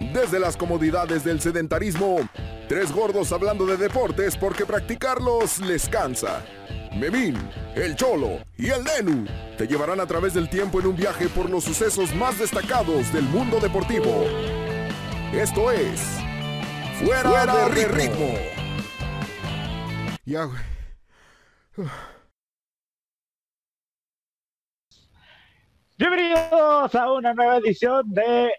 Desde las comodidades del sedentarismo, tres gordos hablando de deportes porque practicarlos les cansa. Memín, el Cholo y el Nenu te llevarán a través del tiempo en un viaje por los sucesos más destacados del mundo deportivo. Esto es Fuera, de, ritmo. Ya, güey. Bienvenidos a una nueva edición de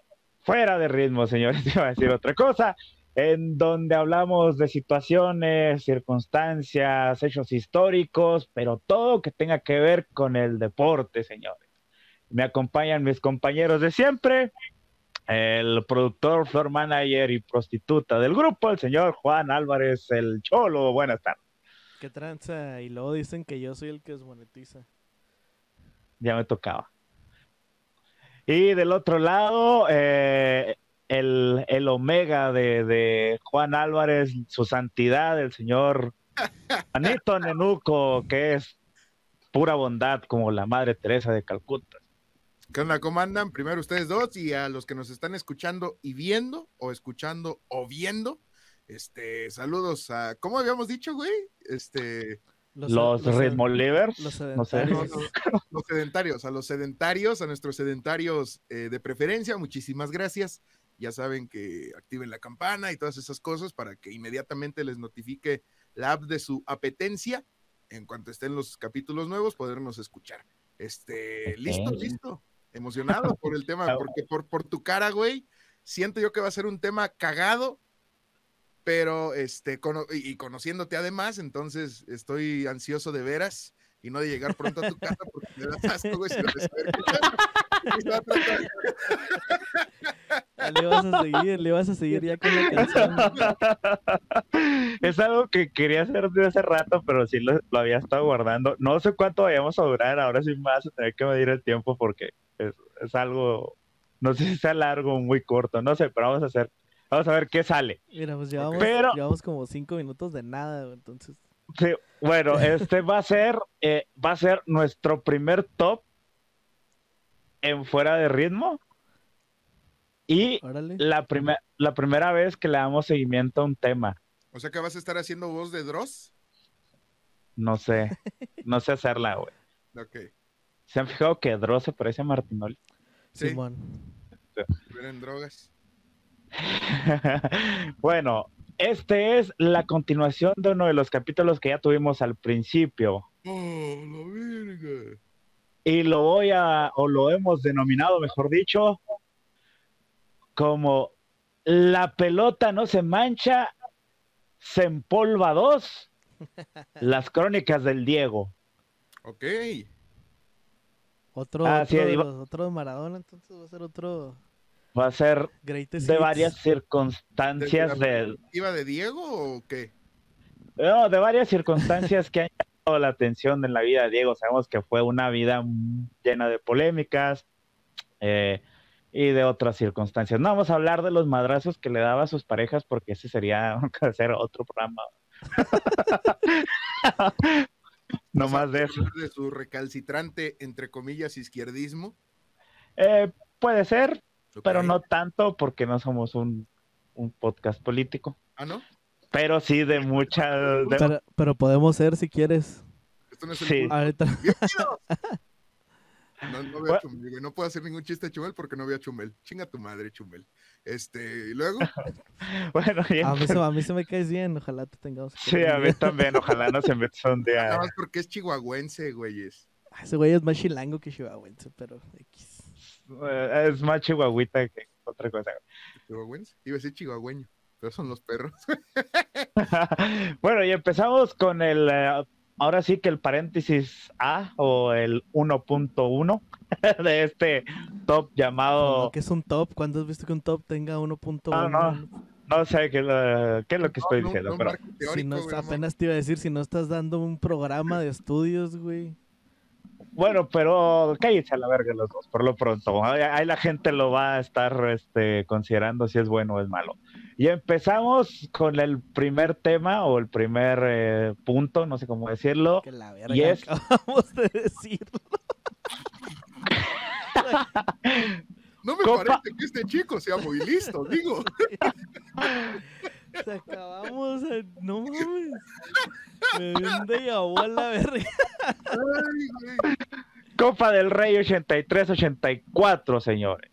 Fuera de Ritmo, señores. Iba a decir otra cosa, en donde hablamos de situaciones, circunstancias, hechos históricos, pero todo que tenga que ver con el deporte, señores. Me acompañan mis compañeros de siempre, el productor, floor manager y prostituta del grupo, el señor Juan Álvarez, el Cholo. Buenas tardes. ¿Qué tranza? Y luego dicen que yo soy el que desmonetiza. Ya me tocaba. Y del otro lado, eh, el, el, omega de, de, Juan Álvarez, su santidad, el señor Anito Nenuco, que es pura bondad como la Madre Teresa de Calcuta. ¿Qué onda? ¿Cómo andan? Primero ustedes dos y a los que nos están escuchando y viendo, o escuchando o viendo, este, saludos a, ¿cómo habíamos dicho, güey? Este... Los, los, los. Los sedentarios. No, no, los sedentarios, a los sedentarios, a nuestros sedentarios eh, de preferencia, muchísimas gracias. Ya saben que activen la campana y todas esas cosas para que inmediatamente les notifique la app de su apetencia. En cuanto estén los capítulos nuevos, podernos escuchar. Este, listo, listo. Emocionado por el tema, porque por, por tu cara, güey, siento yo que va a ser un tema cagado, pero este, cono y conociéndote además, entonces estoy ansioso de veras y no de llegar pronto a tu casa porque me das asco, güey, si no Le vas a seguir, le vas a seguir ya con la canción. Es algo que quería hacer desde hace rato, pero sí lo, lo, había estado guardando. No sé cuánto vayamos a durar, ahora sí me vas a tener que medir el tiempo porque es, es algo, no sé si sea largo o muy corto, no sé, pero vamos a hacer Vamos a ver qué sale. Mira, pues llevamos, Pero, llevamos como cinco minutos de nada, entonces. Sí, bueno, este va a ser, eh, va a ser nuestro primer top en fuera de ritmo. Y la, primer, la primera vez que le damos seguimiento a un tema. O sea que vas a estar haciendo voz de Dross. No sé, no sé hacerla, güey. Ok. ¿Se han fijado que Dross se parece a Martinoli? Sí. Simón. en drogas. bueno, este es la continuación de uno de los capítulos que ya tuvimos al principio. Oh, la verga. Y lo voy a, o lo hemos denominado, mejor dicho, como la pelota no se mancha, se empolva dos, las crónicas del Diego. Ok. Otro, Ah, otro, los- otro de Maradona, entonces va a ser otro Va a ser Greatest de Hits. varias circunstancias ¿Desde la del, perspectiva de Diego o qué? No, de varias circunstancias que han llamado la atención en la vida de Diego. Sabemos que fue una vida llena de polémicas eh, y de otras circunstancias. No vamos a hablar de los madrazos que le daba a sus parejas porque ese sería hacer otro programa. no más de eso. De su recalcitrante, entre comillas, izquierdismo. Eh, puede ser, Pero no tanto porque no somos un, un podcast político. Ah, ¿no? Pero sí de mucha... de- Pero, pero podemos ser si quieres. Esto no es el Sí. Ahorita. No, no veo a Bueno. Chumel, güey. No puedo hacer ningún chiste de Chumel porque no veo a Chumel. Chinga tu madre, Chumel. Este, y luego, Bueno, y A mí, se, a mí se me caes bien, ojalá te tengamos. Sí, a mí también. Ojalá no se meta un día... nada más porque es chihuahuense, güeyes. Ah, Ese güey es más chilango que chihuahuense, pero X. Eh, Es más chihuahuita que otra cosa. ¿Chihuahuense? Iba a decir chihuahueño, pero son los perros. bueno, y empezamos con el, eh, ahora sí que el paréntesis A o el 1.1 de este top llamado, Como que es un top. ¿Cuándo has visto que un top tenga 1.1? Ah, no. no sé qué, es lo- qué es lo que estoy No, no, diciendo, no, pero Si no, no apenas te iba a decir, si no estás dando un programa de estudios, güey. Bueno, pero cállense a la verga los dos, por lo pronto. Ahí, la gente lo va a estar este, considerando si es bueno o es malo. Y empezamos con el primer tema o el primer eh, punto, no sé cómo decirlo. Que la verga Y es- acabamos de decir. No me parece que este chico sea muy listo, digo. Se acabamos, no mames. Me dio un a la verga. Copa del Rey 83-84, señores.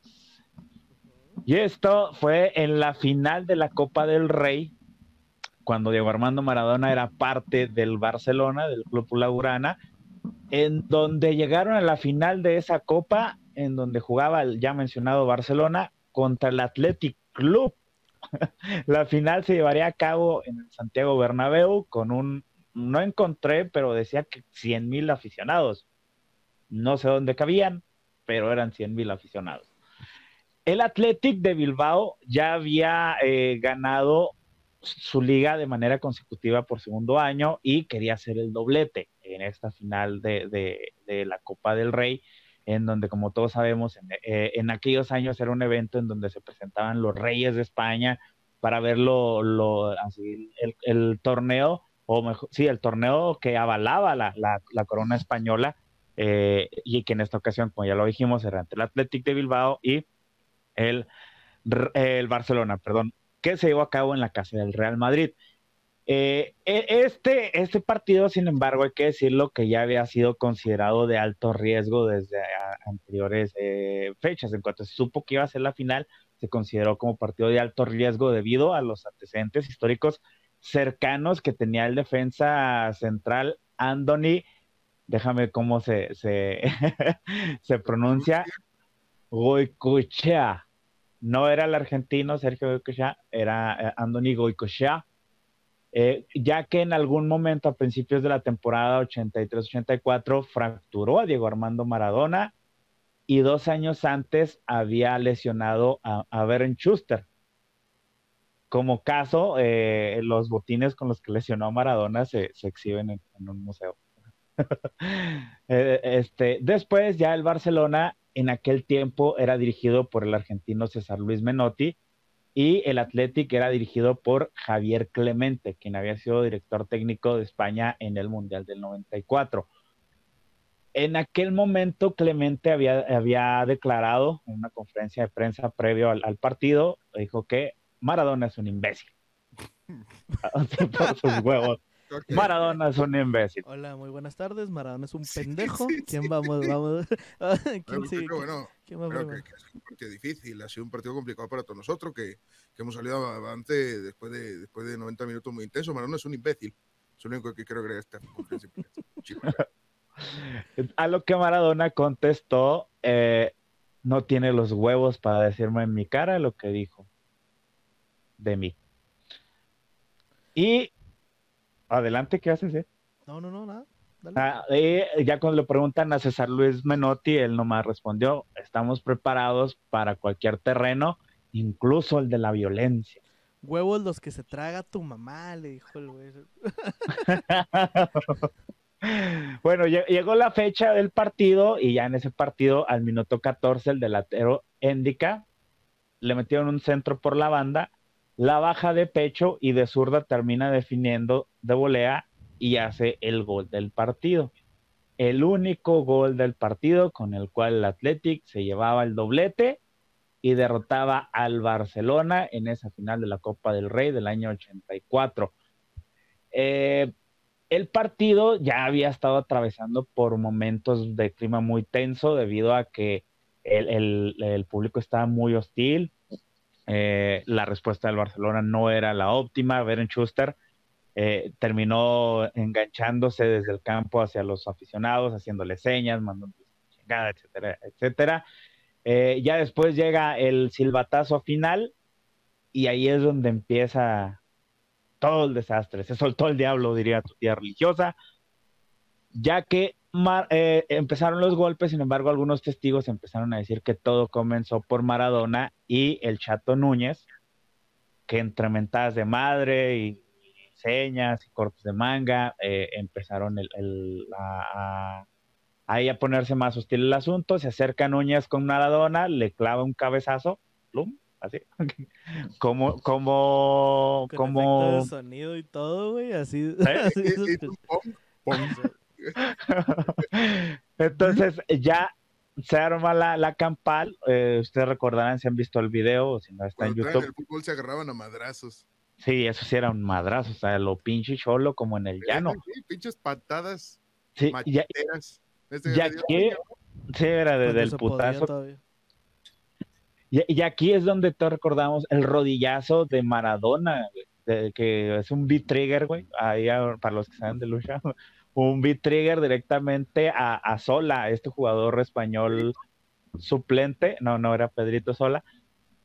Y esto fue en la final de la Copa del Rey, cuando Diego Armando Maradona era parte del Barcelona, del Club Laurana, en donde llegaron a la final de esa Copa, en donde jugaba el ya mencionado Barcelona contra el Athletic Club. la final se llevaría a cabo en Santiago Bernabéu con un, no encontré, pero decía que 100 mil aficionados. No sé dónde cabían, pero eran 100 mil aficionados. El Athletic de Bilbao ya había eh, ganado su liga de manera consecutiva por segundo año y quería hacer el doblete en esta final de, la Copa del Rey, en donde, como todos sabemos, eh, en, aquellos años era un evento en donde se presentaban los reyes de España para ver lo, el, torneo, o mejor, sí, el torneo que avalaba la, corona española, eh, y que en esta ocasión, como ya lo dijimos, era entre el Athletic de Bilbao y el Barcelona, perdón, que se llevó a cabo en la casa del Real Madrid. Eh, e, este, este partido, sin embargo, hay que decirlo que ya había sido considerado de alto riesgo desde anteriores eh, fechas. En cuanto se supo que iba a ser la final, se consideró como partido de alto riesgo debido a los antecedentes históricos cercanos que tenía el defensa central Anthony. Déjame cómo se, se, pronuncia. Goicoechea no era el argentino Sergio Goicoechea, era eh, Andoni Goicoechea, eh, ya que en algún momento a principios de la temporada 83-84 fracturó a Diego Armando Maradona y dos años antes había lesionado a, a Beren Schuster. Como caso, eh, los botines con los que lesionó a Maradona se, exhiben en, en, un museo. este, después ya el Barcelona en aquel tiempo era dirigido por el argentino César Luis Menotti y el Athletic era dirigido por Javier Clemente, quien había sido director técnico de España en el Mundial del 94. En aquel momento Clemente había, había declarado en una conferencia de prensa previo al, partido, dijo que Maradona es un imbécil. por sus huevos. Maradona es un imbécil. Hola, muy buenas tardes. Maradona es un pendejo. ¿Quién vamos? vamos? ¿Quién sigue? Bueno, ¿Quién va que, que, es un partido difícil, ha sido un partido complicado para todos nosotros, que, que hemos salido avante después de, después de 90 minutos muy intensos. Maradona es un imbécil. Es lo único que quiero agregar esta a lo que Maradona contestó, eh, no tiene los huevos para decirme en mi cara lo que dijo de mí. Y Adelante, ¿qué haces? Eh? No, no, no, nada. Ah, ya cuando le preguntan a César Luis Menotti, él nomás respondió, estamos preparados para cualquier terreno, incluso el de la violencia. Huevos los que se traga tu mamá, le dijo el güey. bueno, llegó la fecha del partido y ya en ese partido, al minuto 14, el delantero Endica le metieron un centro por la banda la baja de pecho y de zurda termina definiendo de volea y hace el gol del partido. El único gol del partido con el cual el Athletic se llevaba el doblete y derrotaba al Barcelona en esa final de la Copa del Rey del año 84. Eh, el partido ya había estado atravesando por momentos de clima muy tenso debido a que el público estaba muy hostil, eh, la respuesta del Barcelona no era la óptima. Beren Schuster eh, terminó enganchándose desde el campo hacia los aficionados, haciéndole señas, mandando chingada, etcétera, etcétera. Eh, ya después llega el silbatazo final y ahí es donde empieza todo el desastre. Se soltó el diablo, diría tu tía religiosa, ya que eh, empezaron los golpes, sin embargo, algunos testigos empezaron a decir que todo comenzó por Maradona y el Chato Núñez, que entre mentadas de madre y, señas y cortes de manga, eh, empezaron el, a, ahí a ponerse más hostil el asunto. Se acerca Núñez con Maradona, le clava un cabezazo, plum, así, como, como, como... sonido y todo, güey, así. Entonces ya se arma la, la campal. eh, ustedes recordarán si han visto el video o si no está en Cuando estaban en YouTube. el fútbol se agarraban a madrazos. Sí, eso sí era un madrazo, o sea, lo pinche cholo como en el llano. Sí, pinches patadas Sí, ya, macheteras. Este ya que- sí, era desde el putazo. todavía. Y, y aquí es donde te recordamos el rodillazo de Maradona, de- que es un beat trigger, güey, ahí a- para los que saben de lucha, un beat trigger directamente a, a Sola, este jugador español suplente, no, no era Pedrito Sola,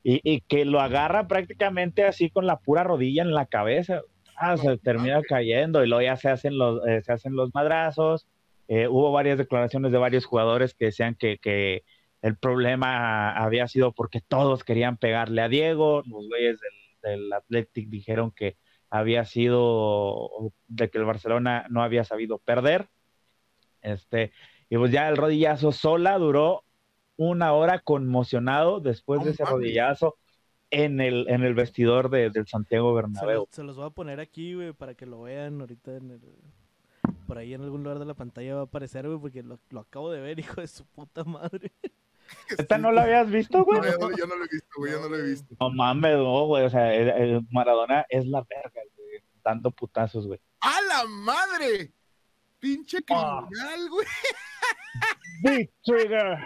y, y que lo agarra prácticamente así con la pura rodilla en la cabeza, ah, se termina cayendo y luego ya se hacen los, eh, se hacen los madrazos. Eh, hubo varias declaraciones de varios jugadores que decían que, que el problema había sido porque todos querían pegarle a Diego, los güeyes del, del Athletic dijeron que había sido de que el Barcelona no había sabido perder. Este, y pues ya el rodillazo sola duró una hora conmocionado después de ese mames. rodillazo en el, en el vestidor de- del Santiago Se, Bernabéu. los- se los voy a poner aquí, güey, para que lo vean ahorita en el... Por ahí en algún lugar de la pantalla va a aparecer, güey, porque lo, lo acabo de ver, hijo de su puta madre. ¿Esta no la habías visto, güey? No, yo, no- yo no lo he visto, güey, yo no lo he visto. No mames, no, güey. O sea, el- el Maradona es la verga, güey. Dando putazos, güey. ¡A la madre! ¡Pinche Ah. criminal, güey! Big Trigger.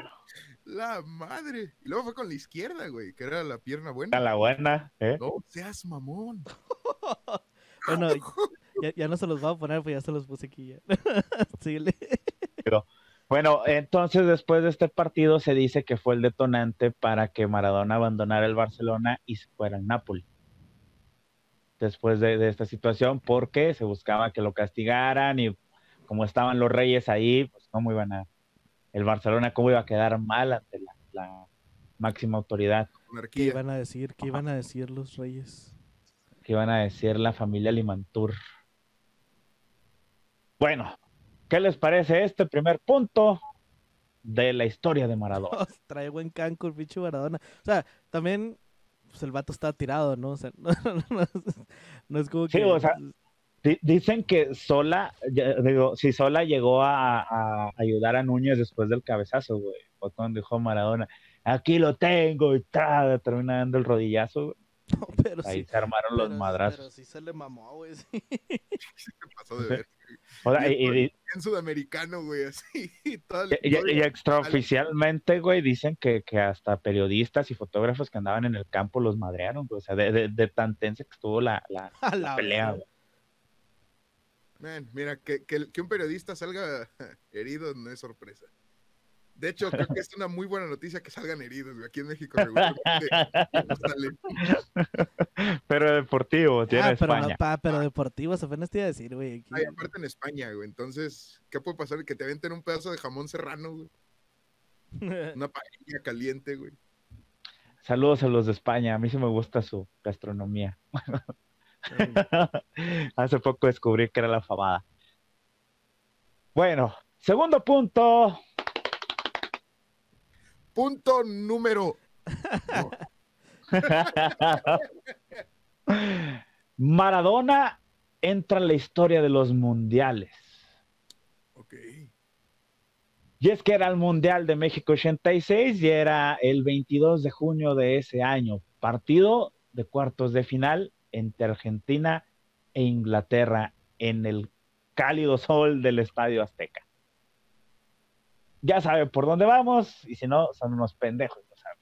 La madre. Y luego fue con la izquierda, güey, que era la pierna buena. A la buena, ¿eh? No seas mamón. Bueno, ya, ya no se los voy a poner, pues ya se los puse aquí ya. Síguele. Bueno, entonces después de este partido se dice que fue el detonante para que Maradona abandonara el Barcelona y se fuera al Napoli. Después de, de esta situación, porque se buscaba que lo castigaran y como estaban los reyes ahí, pues cómo iban a... El Barcelona, cómo iba a quedar mal ante la, la máxima autoridad. ¿Qué iban a decir? ¿Qué iban a decir los reyes? que iban a decir la familia Limantur. Bueno, ¿qué les parece este primer punto de la historia de Maradona? Trae buen canco el pinche Maradona. O sea, también pues el vato está tirado, ¿no? O sea, no, no es, no es como Sí, que... o sea, Dicen que Sola, digo, si Sola llegó a, a ayudar a Núñez después del cabezazo, güey, o cuando dijo Maradona, aquí lo tengo, y tra, termina dando el rodillazo, güey. no, pero ahí sí. se armaron los madrazos. Pero sí se le mamó, güey. sí. Se pasó de ver. O sea, y, y- En sudamericano, güey, así. Y, extraoficialmente, güey, dicen que, que hasta periodistas y fotógrafos que andaban en el campo los madrearon, güey. O sea, de, de- de tan tensa que estuvo la, la- la la pelea, güey. Man, mira, que, que, que un periodista salga herido no es sorpresa. De hecho, creo que es una muy buena noticia que salgan heridos, güey. Aquí en México regularmente salen. Pero deportivo, tiene Ah, pero, no, pa, pero deportivos, apenas te iba a decir, güey. aquí- Ay, aparte en España, güey. Entonces, ¿qué puede pasar? Que te aventen un pedazo de jamón serrano, güey. Una paella caliente, güey. Saludos a los de España. A mí sí me gusta su gastronomía. Hace poco descubrí que era la famada. Bueno, segundo punto. Punto número. Maradona entra en la historia de los mundiales. Ok. Y es que era el Mundial de México 86 y era el 22 de junio de ese año. Partido de cuartos de final entre Argentina e Inglaterra en el cálido sol del Estadio Azteca. Ya saben por dónde vamos y si no, son unos pendejos. no saben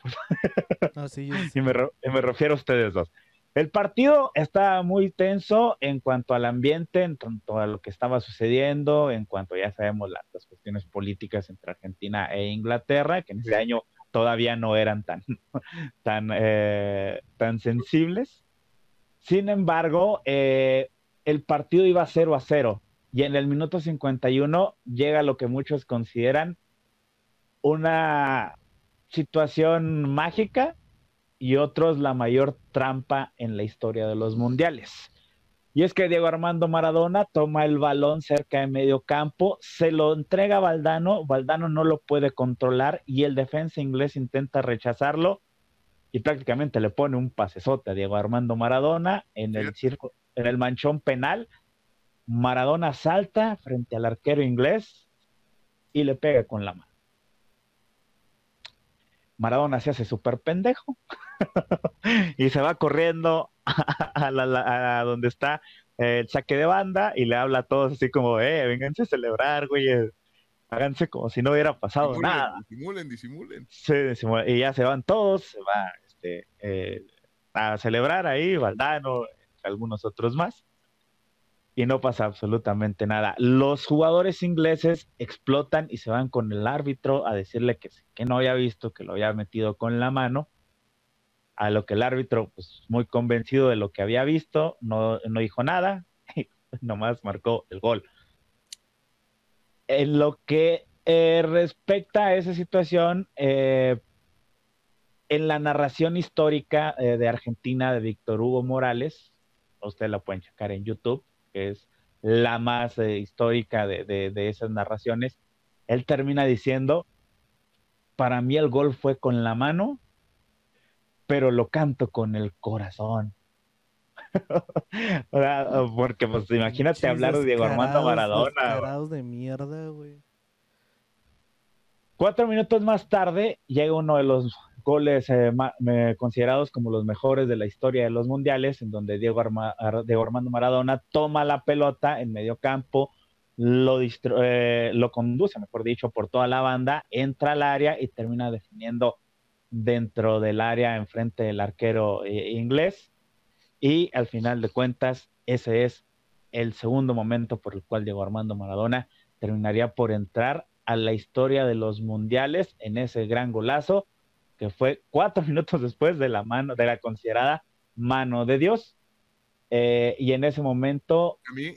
por No, sí, yo y me, re- y me refiero a ustedes dos. El partido estaba muy tenso en cuanto al ambiente, en cuanto a lo que estaba sucediendo, en cuanto ya sabemos la- las cuestiones políticas entre Argentina e Inglaterra, que en ese año todavía no eran tan, tan, eh, tan sensibles. Sin embargo, eh, el partido iba 0 a 0 y en el minuto 51 llega lo que muchos consideran una situación mágica y otros la mayor trampa en la historia de los mundiales. Y es que Diego Armando Maradona toma el balón cerca de medio campo, se lo entrega a Valdano, Valdano no lo puede controlar y el defensa inglés intenta rechazarlo y prácticamente le pone un pasesote a Diego Armando Maradona en el circo, en el manchón penal. Maradona salta frente al arquero inglés y le pega con la mano. Maradona se hace súper pendejo y se va corriendo a, la, a, donde está el saque de banda y le habla a todos así como, eh, vénganse a celebrar, güey, háganse como si no hubiera pasado nada. Disimulen, disimulen. Sí, disimulen. Y ya se van todos, se va este, eh, a celebrar ahí, Valdano, algunos otros más. Y no pasa absolutamente nada. Los jugadores ingleses explotan y se van con el árbitro a decirle que, que no había visto, que lo había metido con la mano. A lo que el árbitro, pues muy convencido de lo que había visto, no, no dijo nada, y nomás marcó el gol. En lo que eh, respecta a esa situación, eh, en la narración histórica eh, de Argentina de Víctor Hugo Morales, usted la pueden checar en YouTube, que es la más histórica de, esas narraciones, él termina diciendo, para mí el gol fue con la mano, pero lo canto con el corazón. porque pues imagínate hablar de Diego Armando Maradona. de mierda, güey. Cuatro minutos más tarde llega uno de los goles eh, considerados como los mejores de la historia de los mundiales, en donde Diego, Armando Maradona toma la pelota en medio campo, lo, eh, lo conduce, mejor dicho, por toda la banda, entra al área y termina definiendo dentro del área enfrente del arquero eh, inglés. Y al final de cuentas, ese es el segundo momento por el cual Diego Armando Maradona terminaría por entrar a la historia de los mundiales en ese gran golazo que fue cuatro minutos después de la mano, de la considerada mano de Dios. Eh, y en ese momento. A mí.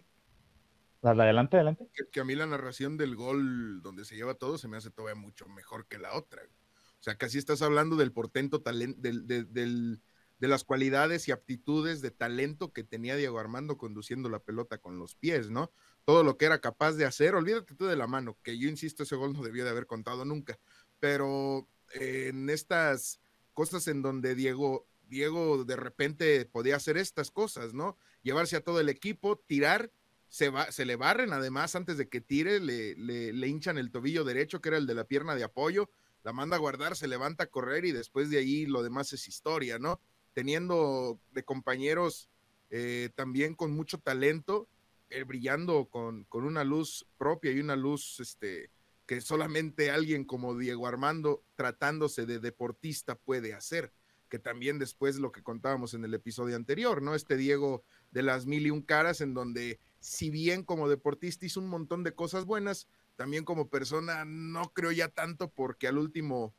Adelante, adelante. Que, a mí la narración del gol donde se lleva todo se me hace todavía mucho mejor que la otra. O sea, casi estás hablando del portento talento, del, del, de las cualidades y aptitudes de talento que tenía Diego Armando conduciendo la pelota con los pies, ¿no? Todo lo que era capaz de hacer, olvídate tú de la mano, que yo insisto, ese gol no debió de haber contado nunca, pero en estas cosas en donde Diego, Diego de repente podía hacer estas cosas, ¿no? Llevarse a todo el equipo, tirar, se, va, se le barren además antes de que tire, le, le, hinchan el tobillo derecho, que era el de la pierna de apoyo, la manda a guardar, se levanta a correr y después de ahí lo demás es historia, ¿no? Teniendo de compañeros eh, también con mucho talento, eh, brillando con, con, una luz propia y una luz este, que solamente alguien como Diego Armando, tratándose de deportista, puede hacer. Que también después lo que contábamos en el episodio anterior, ¿no? Este Diego de las mil y un caras, en donde, si bien como deportista hizo un montón de cosas buenas, también como persona no creo ya tanto, porque al último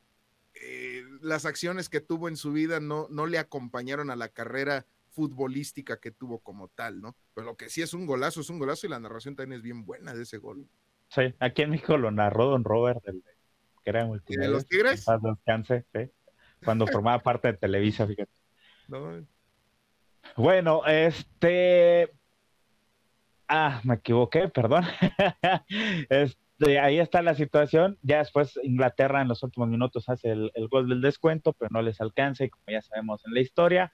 eh, las acciones que tuvo en su vida no, no le acompañaron a la carrera futbolística que tuvo como tal, ¿no? Pero lo que sí es un golazo, es un golazo y la narración también es bien buena de ese gol. Sí, aquí en México lo narró Don Robert, que era ¿De los Tigres? Cuando formaba parte de Televisa, fíjate. Bueno, este. Ah, me equivoqué, perdón. este ahí está la situación. Ya después Inglaterra en los últimos minutos hace el, gol del descuento, pero no les alcanza y como ya sabemos en la historia,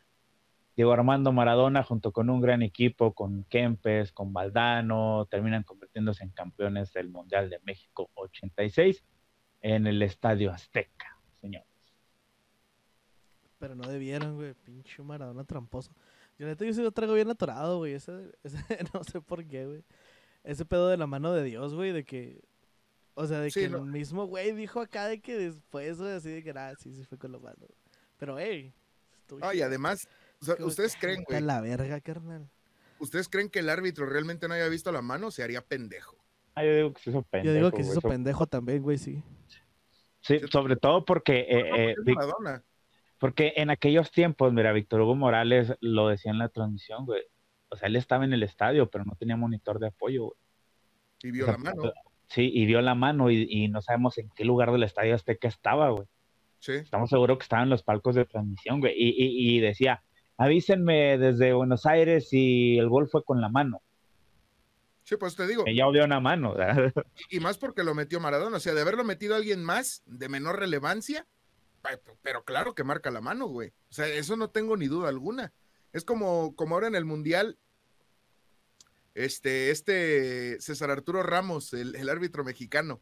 Diego Armando Maradona junto con un gran equipo, con Kempes, con Valdano, terminan convirtiéndose en campeones del Mundial de México 86 en el Estadio Azteca, señores. Pero no debieron, güey, pinche Maradona tramposo. Yo neta yo sí lo traigo bien atorado, güey, ese, no sé por qué, güey. Ese pedo de la mano de Dios, güey, de que o sea, de que el mismo güey dijo acá de que después, así de que nada, sí, sí fue con lo malo. Pero, hey. Ay, además, ¿ustedes creen, güey? la verga, carnal. ¿Ustedes creen que el árbitro realmente no haya visto la mano? Se haría pendejo. Ah, yo digo que se hizo pendejo. Yo digo que se hizo pendejo también, güey, sí. Sí, sobre todo porque. Eh, eh, porque en aquellos tiempos, mira, Víctor Hugo Morales lo decía en la transmisión, güey. O sea, él estaba en el estadio, pero no tenía monitor de apoyo, güey. Y vio la mano. Sí, y dio la mano y, no sabemos en qué lugar del estadio Azteca estaba, güey. Sí. Estamos seguros que estaba en los palcos de transmisión, güey. Y, decía, avísenme desde Buenos Aires si el gol fue con la mano. Sí, pues te digo. ya olió una mano. ¿verdad? Y, más porque lo metió Maradona. O sea, de haberlo metido alguien más de menor relevancia, pero claro que marca la mano, güey. O sea, eso no tengo ni duda alguna. Es como, como ahora en el Mundial, este, este César Arturo Ramos, el, árbitro mexicano,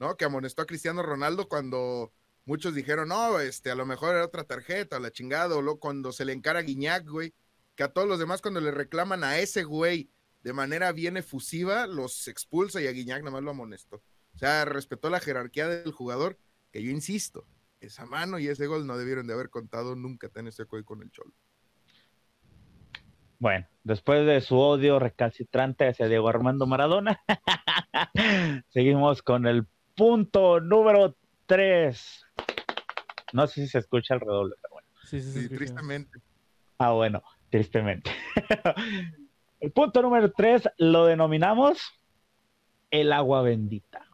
¿no? Que amonestó a Cristiano Ronaldo cuando muchos dijeron, no, este, a lo mejor era otra tarjeta, la chingada, o lo, cuando se le encara a Guiñac, güey, que a todos los demás cuando le reclaman a ese güey de manera bien efusiva, los expulsa y a Guiñac nada más lo amonestó. O sea, respetó la jerarquía del jugador, que yo insisto, esa mano y ese gol no debieron de haber contado nunca tan ese güey con el Cholo. Bueno, después de su odio recalcitrante hacia Diego Armando Maradona, seguimos con el punto número 3. No sé si se escucha el redoble, pero bueno. Sí, sí, sí. Sí, tristemente. Ah, bueno, tristemente. el punto número 3 lo denominamos el agua bendita.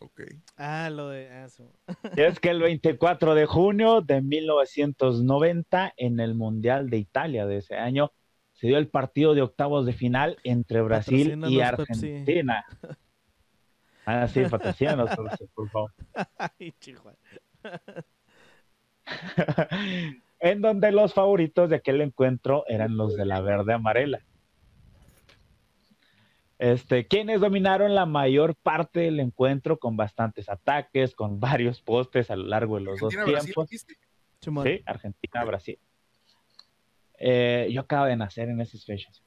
Ok. Ah, lo de. ah, su- Y es que el 24 de junio de 1990, en el Mundial de Italia de ese año, se dio el partido de octavos de final entre Brasil y Patrocínanos, Pepsi. Argentina. Ah, sí, patrocínanos, por favor. Ay, chihuahua. en donde los favoritos de aquel encuentro eran los de la verde amarela. Este, quienes dominaron la mayor parte del encuentro con bastantes ataques, con varios postes a lo largo de los dos Argentina, Brasil, tiempos. Simón. Sí, Argentina, Brasil. Eh, yo acabo de nacer en esas fechas.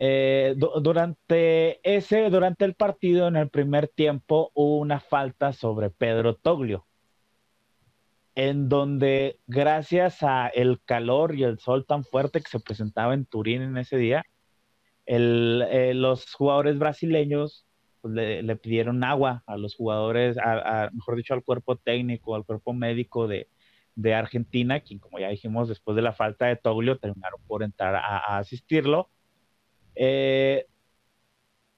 Eh, du- durante ese, durante el partido, en el primer tiempo, hubo una falta sobre Pedro Toglio, en donde gracias a el calor y el sol tan fuerte que se presentaba en Turín en ese día, eh, los jugadores brasileños pues, le, pidieron agua a los jugadores, mejor dicho, al cuerpo técnico, al cuerpo médico de, Argentina, quien, como ya dijimos, después de la falta de Toglio, terminaron por entrar a, a asistirlo. Eh,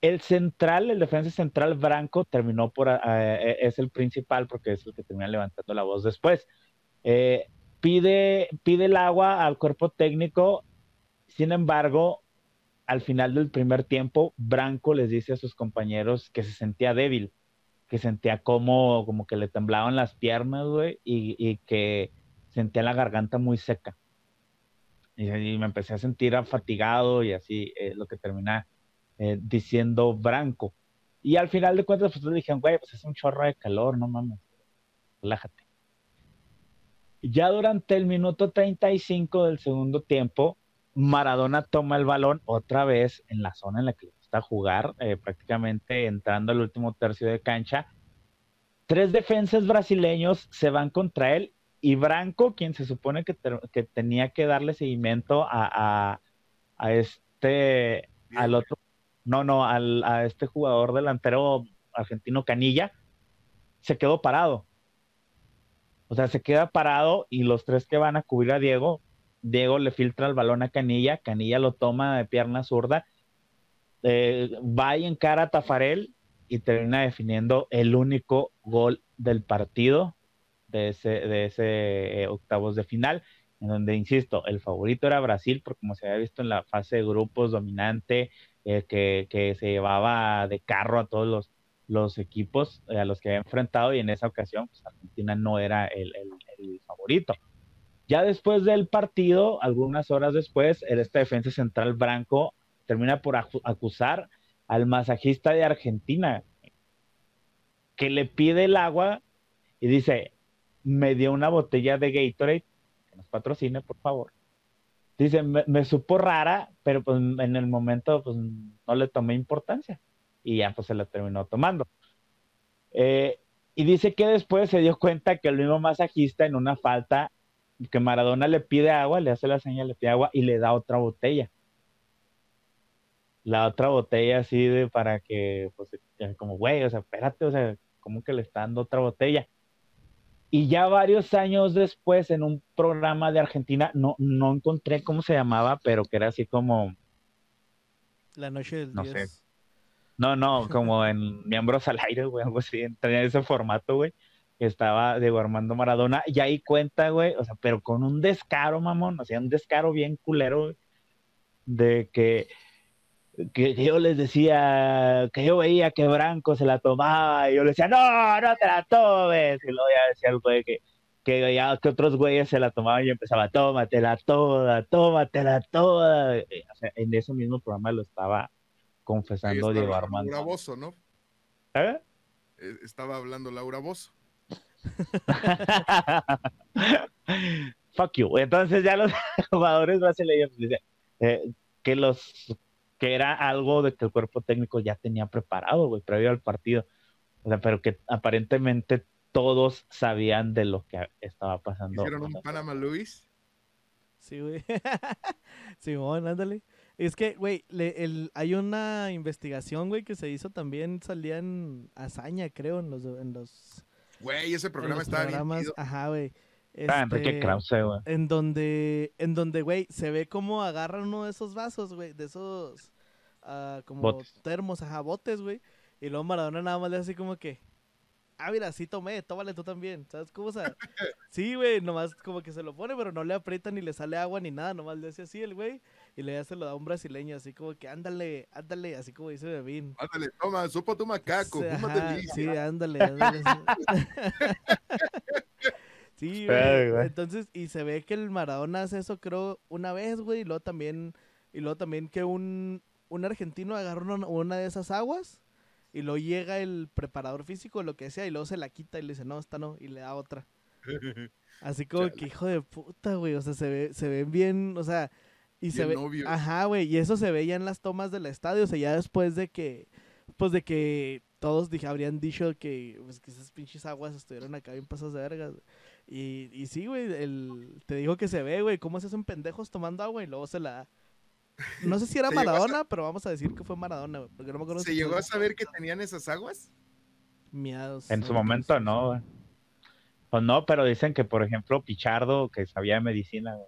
el central, el defensa central Branco, terminó por, eh, es el principal porque es el que termina levantando la voz después. Eh, pide, pide el agua al cuerpo técnico, sin embargo, al final del primer tiempo, Branco les dice a sus compañeros que se sentía débil, que sentía como, como que le temblaban las piernas, güey, y, que sentía la garganta muy seca. Y, y me empecé a sentir fatigado y así, eh, lo que termina eh, diciendo Branco. Y al final de cuentas, pues le dijeron, güey, pues es un chorro de calor, no mames, relájate. Ya durante el minuto 35 del segundo tiempo, Maradona toma el balón otra vez en la zona en la que le gusta jugar, eh, prácticamente entrando al último tercio de cancha. Tres defensas brasileños se van contra él y Branco, quien se supone que, te- que tenía que darle seguimiento a, a- a este, al otro, no, no, al, a este jugador delantero argentino Canilla, se quedó parado. O sea, se queda parado y los tres que van a cubrir a Diego, Diego le filtra el balón a Canilla, Canilla lo toma de pierna zurda, eh, va y encara a Tafarel y termina definiendo el único gol del partido de ese, de ese eh, octavos de final, en donde, insisto, el favorito era Brasil, porque como se había visto en la fase de grupos dominante, eh, que, que se llevaba de carro a todos los, los equipos a los que había enfrentado y en esa ocasión pues, Argentina no era el favorito. Ya después del partido, algunas horas después, el este defensa central Branco termina por acu- acusar al masajista de Argentina que le pide el agua y dice, me dio una botella de Gatorade, que nos patrocine, por favor. Dice, me, me supo rara, pero pues en el momento pues no le tomé importancia y ya pues se la terminó tomando. Eh, y dice que después se dio cuenta que el mismo masajista en una falta que Maradona le pide agua, le hace la señal, le pide agua y le da otra botella. La otra botella así de para que, pues, como, güey, o sea, espérate, o sea, como que le está dando otra botella. Y ya varios años después, en un programa de Argentina, no, no encontré cómo se llamaba, pero que era así como, La noche del No 10. sé. no, no, como en Miembros al Aire, güey, algo así, tenía ese formato, güey, estaba Diego Armando Maradona, y ahí cuenta, güey, o sea, pero con un descaro, mamón, o sea, un descaro bien culero, güey, de que, que, yo les decía, que yo veía que Branco se la tomaba, y yo le decía, no, no te la tomes, y luego ya decía el güey que, que veía que otros güeyes se la tomaban y yo empezaba, tómatela toda, tómatela toda, o sea, en ese mismo programa lo estaba confesando está Diego Laura Armando. Bozo, ¿no? ¿Eh? Eh, Estaba hablando Laura Bozo. Fuck you. Entonces ya los jugadores brasileños dicen eh, que los que era algo de que el cuerpo técnico ya tenía preparado, güey, previo al partido. O sea, pero que aparentemente todos sabían de lo que estaba pasando. ¿Hicieron un Panama Luis? Sí, güey. Simón, ándale. Es que, güey, le- el- hay una investigación, güey, que se hizo también, salía en Hazaña, creo, en los, en los, Güey, ese programa estaba programas. bien. Ajá, güey. Ah, Enrique Este, Krause, güey. En donde, en donde, güey, se ve cómo agarran uno de esos vasos, güey, de esos, ah, como Botes. termos, ajá, botes, güey. Y luego Maradona nada más le hace así como que, ah, mira, sí tomé, tómale tú también. ¿Sabes cómo? O sea, sí, güey, nomás como que se lo pone, pero no le aprieta ni le sale agua ni nada, nomás le hace así el güey. Y le hace lo da a un brasileño, así como que, ándale, ándale, así como dice Bebín. Ándale, toma, supo tu macaco, ajá, sí, ándale, ándale. sí, güey. Entonces, y se ve que el Maradona hace eso, creo, una vez, güey, y luego también, y luego también que un, un argentino agarra una, una de esas aguas, y luego llega el preparador físico, lo que sea, y luego se la quita y le dice, no, esta no, y le da otra. Así como Chale. que hijo de puta, güey, o sea, se ve, se ven bien, o sea, y se ve, Bien novios. ajá, güey, y eso se ve ya en las tomas del estadio, o sea, ya después de que, pues de que todos dije, habrían dicho que, pues, que esas pinches aguas estuvieron acá bien pasadas de vergas, y, y sí, güey, el, te digo que se ve, güey, cómo se hacen pendejos tomando agua y luego se la... No sé si era ¿Se llegó a sa- Maradona, pero vamos a decir que fue Maradona, güey, porque no me acuerdo ¿Se si llegó a saber que tenían esas aguas? miados. En su momento no, güey. O no, pero dicen que, por ejemplo, Pichardo, que sabía de medicina, güey.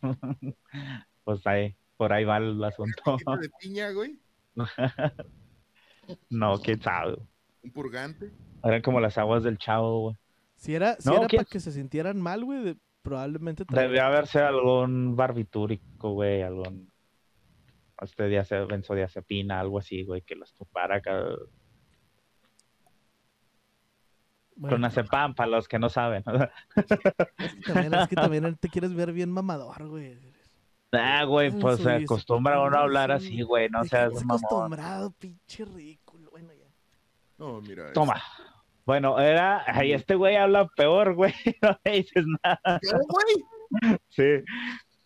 pues ahí, por ahí va el asunto. ¿Un de piña, güey? No, quién sabe. ¿Un purgante? Eran como las aguas del chavo, güey. Si era, si No, era ¿quién- para que se sintieran mal, güey, de- probablemente Debió haberse algún barbitúrico, güey, algún este diaze- benzodiazepina, algo así, güey, que los topara acá. Bueno, Clonazepam, para los que no saben. es que también, es que también te quieres ver bien mamador, güey. ah, güey, pues se acostumbra uno a hablar así, güey, no ¿De qué seas estás mamón. acostumbrado, pinche ridículo. Bueno, ya. No, mira. Toma. Bueno, era, ay, este güey habla peor, güey, no le dices nada. ¿Yo, güey? Sí,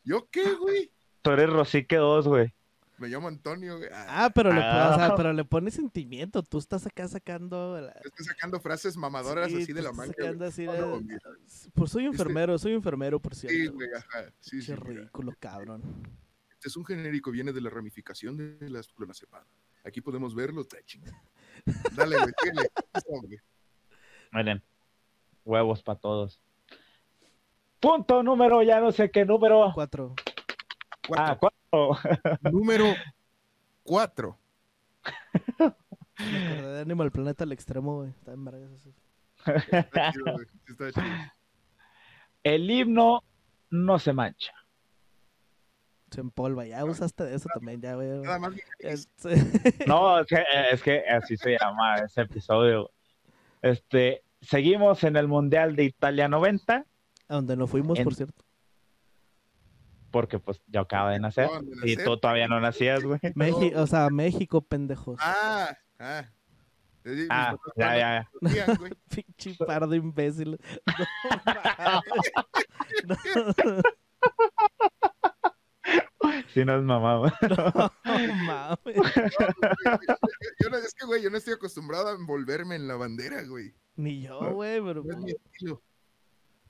¿Yo qué, güey? tú eres Rosique 2, güey. Me llamo Antonio, güey. Ah, Ah, pero, le, Ah. o sea, pero le pones sentimiento. Tú estás acá sacando. la- estoy sacando frases mamadoras Sí, así de la estás manga. así de- no. Pues soy Este- enfermero, soy enfermero, por cierto. Sí, güey, ajá. Sí, sí, Pinche mira. ridículo, cabrón. Este es un genérico, viene de la ramificación de las clonazepam. Aquí podemos verlo. Dale, güey. Miren, huevos para todos. Punto número, ya no sé qué número. Cuatro. Ah, Cuatro. Cuatro. Número cuatro. Me acordé de Animal Planet al extremo, güey. Está en vergas eso. Está chido, güey. Está chido. El himno no se mancha. Se empolva. Ya usaste de eso también, ya, güey. Nada más. Es- No, es que, es que así se llama ese episodio. Este, seguimos en el Mundial de Italia 90, A donde no fuimos, En- por cierto. Porque pues yo acabo de nacer y tú todavía no nacías, güey. México, o sea, México, pendejos. Ah, ah. Ah, ya, ya. güey. Pinche par de imbéciles. No mames. Sí nos mamamos. No, no mames. Yo no, es que, güey, yo no estoy acostumbrado a envolverme en la bandera, güey. Ni yo, güey, pero. No es mi estilo.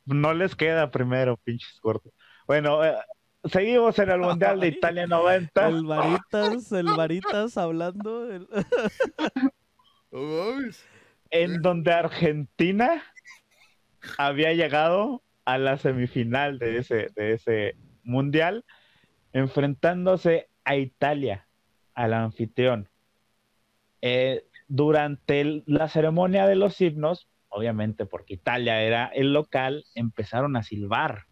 No les queda primero, pinches cortos. Bueno, eh, seguimos en el Mundial de. Italia 90. El Varitas, el Varitas hablando. el- en donde Argentina había llegado a la semifinal de ese, de ese mundial, enfrentándose a Italia, al anfitrión. Eh, durante el- la ceremonia de los himnos, obviamente porque Italia era el local, empezaron a silbar.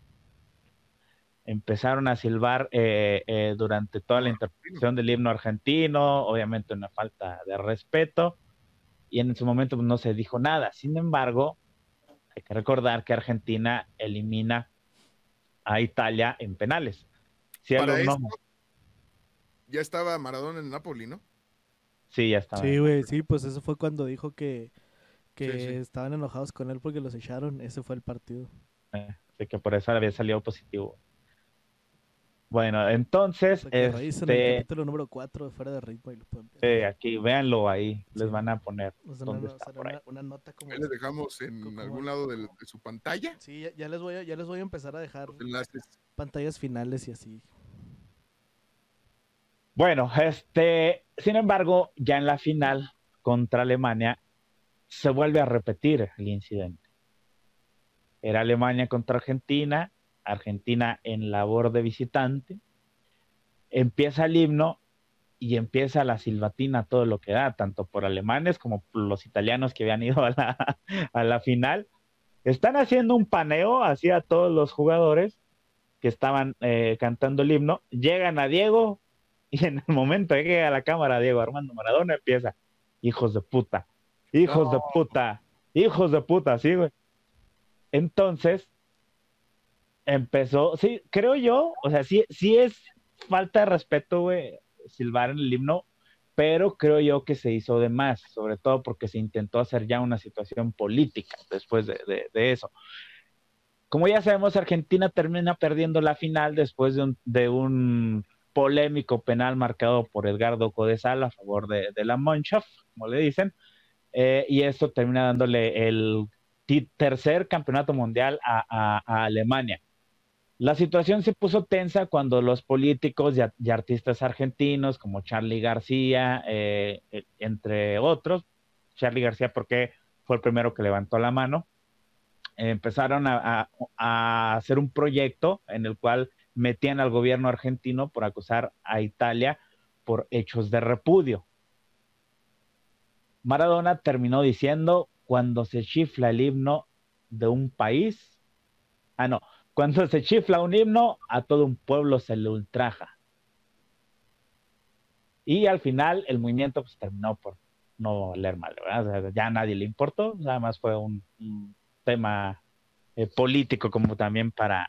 Empezaron a silbar eh, eh, durante toda la interpretación del himno argentino, obviamente una falta de respeto y en su momento pues, no se dijo nada. Sin embargo, hay que recordar que Argentina elimina a Italia en penales. Sí, Para esto, ya estaba Maradona en Napoli, ¿no? sí, ya estaba. Sí, güey, sí, pues eso fue cuando dijo que, que Sí, sí. estaban enojados con él porque los echaron. Ese fue el partido. Eh, así que por eso había salido positivo. Bueno, entonces, revisen el este, capítulo número 4 de Fuera de Ritmo y lo pueden ver. eh, aquí, véanlo ahí, les Sí. van a poner Nos dan dónde está por ahí. una, una nota como... Ahí les dejamos en como- algún lado de, su pantalla Sí, ya, ya les voy a, ya les voy a empezar a dejar los enlaces. pantallas finales y así. Bueno, este, sin embargo, ya en la final contra Alemania se vuelve a repetir el incidente. Era Alemania contra Argentina, Argentina en labor de visitante. Empieza el himno y empieza la silbatina, todo lo que da, tanto por alemanes como por los italianos que habían ido a la, a la final. Están haciendo un paneo hacia todos los jugadores que estaban eh, cantando el himno. Llegan a Diego, y en el momento que llega a la cámara Diego Armando Maradona empieza, hijos de puta, hijos de puta, hijos de puta, sí, güey. Entonces, empezó, sí, creo yo, o sea, sí, sí es falta de respeto, güey, silbar en el himno, pero creo yo que se hizo de más, sobre todo porque se intentó hacer ya una situación política después de, eso. Como ya sabemos, Argentina termina perdiendo la final después de un, de un polémico penal marcado por Edgardo Codesal a favor de, la Mannschaft, como le dicen, eh, y esto termina dándole el tercer campeonato mundial a Alemania. La situación se puso tensa cuando los políticos y, artistas argentinos como Charlie García, eh, eh, entre otros, Charlie García porque fue el primero que levantó la mano, empezaron a, a- a hacer un proyecto en el cual metían al gobierno argentino por acusar a Italia por hechos de repudio. Maradona terminó diciendo, cuando se chifla el himno de un país, ah, no, cuando se chifla un himno, a todo un pueblo se le ultraja. Y al final el movimiento pues, terminó por no valer mal, ya a nadie le importó, nada más fue un, tema eh, político como también para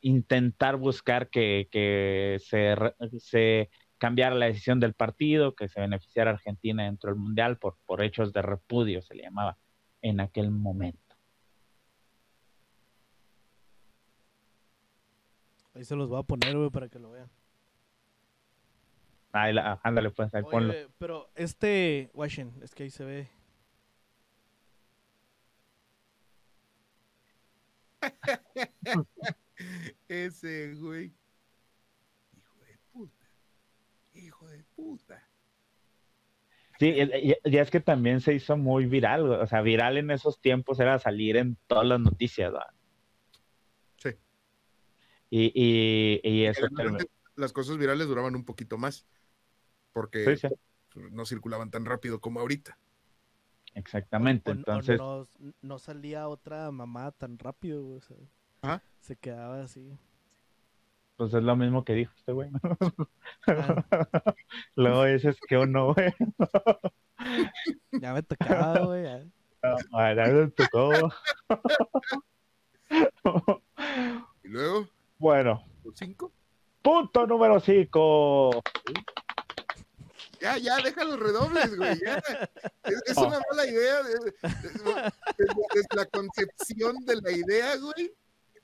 intentar buscar que, se, se cambiara la decisión del partido, que se beneficiara Argentina dentro del Mundial por hechos de repudio, se le llamaba en aquel momento. Ahí se los voy a poner, güey, para que lo vean. Ahí la- ándale, pues, ahí ponlo. Pero este, Washington, es que ahí se ve. Ese güey. Hijo de puta. Hijo de puta. Sí, y, y- y es que también se hizo muy viral, güey. o sea, viral en esos tiempos era salir en todas las noticias, ¿verdad? Y, y, y eso Las cosas virales duraban un poquito más. Porque Sí, sí, no circulaban tan rápido como ahorita. exactamente. O- o- o Entonces, no, no salía otra mamá tan rápido, güey. o sea, Ajá. Se quedaba así. pues es lo mismo que dijo este güey. ¿no? Ah, Luego dices que uno, güey. ya me tocaba, güey. ya. Me tocó. Y luego, bueno, cinco. punto número 5. Ya, ya, deja los redobles, güey. Ya. Es, es una mala idea. desde la concepción de la idea, güey,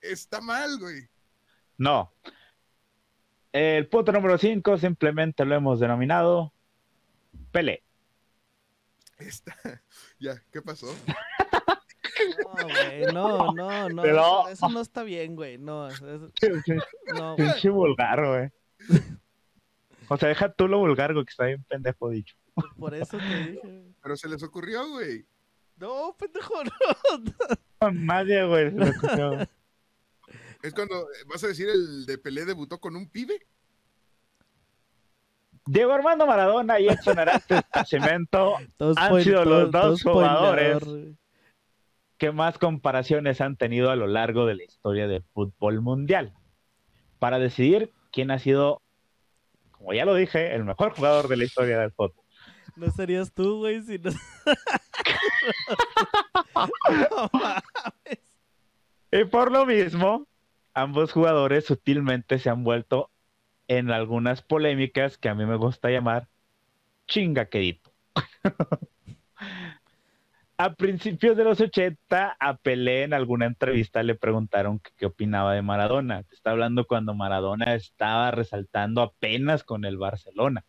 está mal, güey. No. El punto número 5 simplemente lo hemos denominado Pelé. Está. Ya, ¿qué pasó? No, güey, no, no, no. Pero- Eso, eso no está bien, güey. No, eso- eso- no, güey. Pinche vulgar, güey. O sea, deja tú lo vulgar, güey, que está bien pendejo dicho. Por eso te dije. Pero se les ocurrió, güey. No, pendejo, no. Nadie, güey. se escuchó, güey. Es cuando eh, vas a decir el de Pelé debutó con un pibe. Diego Armando Maradona y Edson Arantes Todo Han sido los dos jugadores. Que más comparaciones han tenido a lo largo de la historia del fútbol mundial para decidir quién ha sido, como ya lo dije, el mejor jugador de la historia del fútbol. No serías tú, güey, si no. No mames. Y por lo mismo, ambos jugadores sutilmente se han vuelto en algunas polémicas que a mí me gusta llamar chingaquedito. a principios de los 80, a Pelé en alguna entrevista le preguntaron qué opinaba de Maradona. Te está hablando cuando Maradona estaba resaltando apenas con el Barcelona.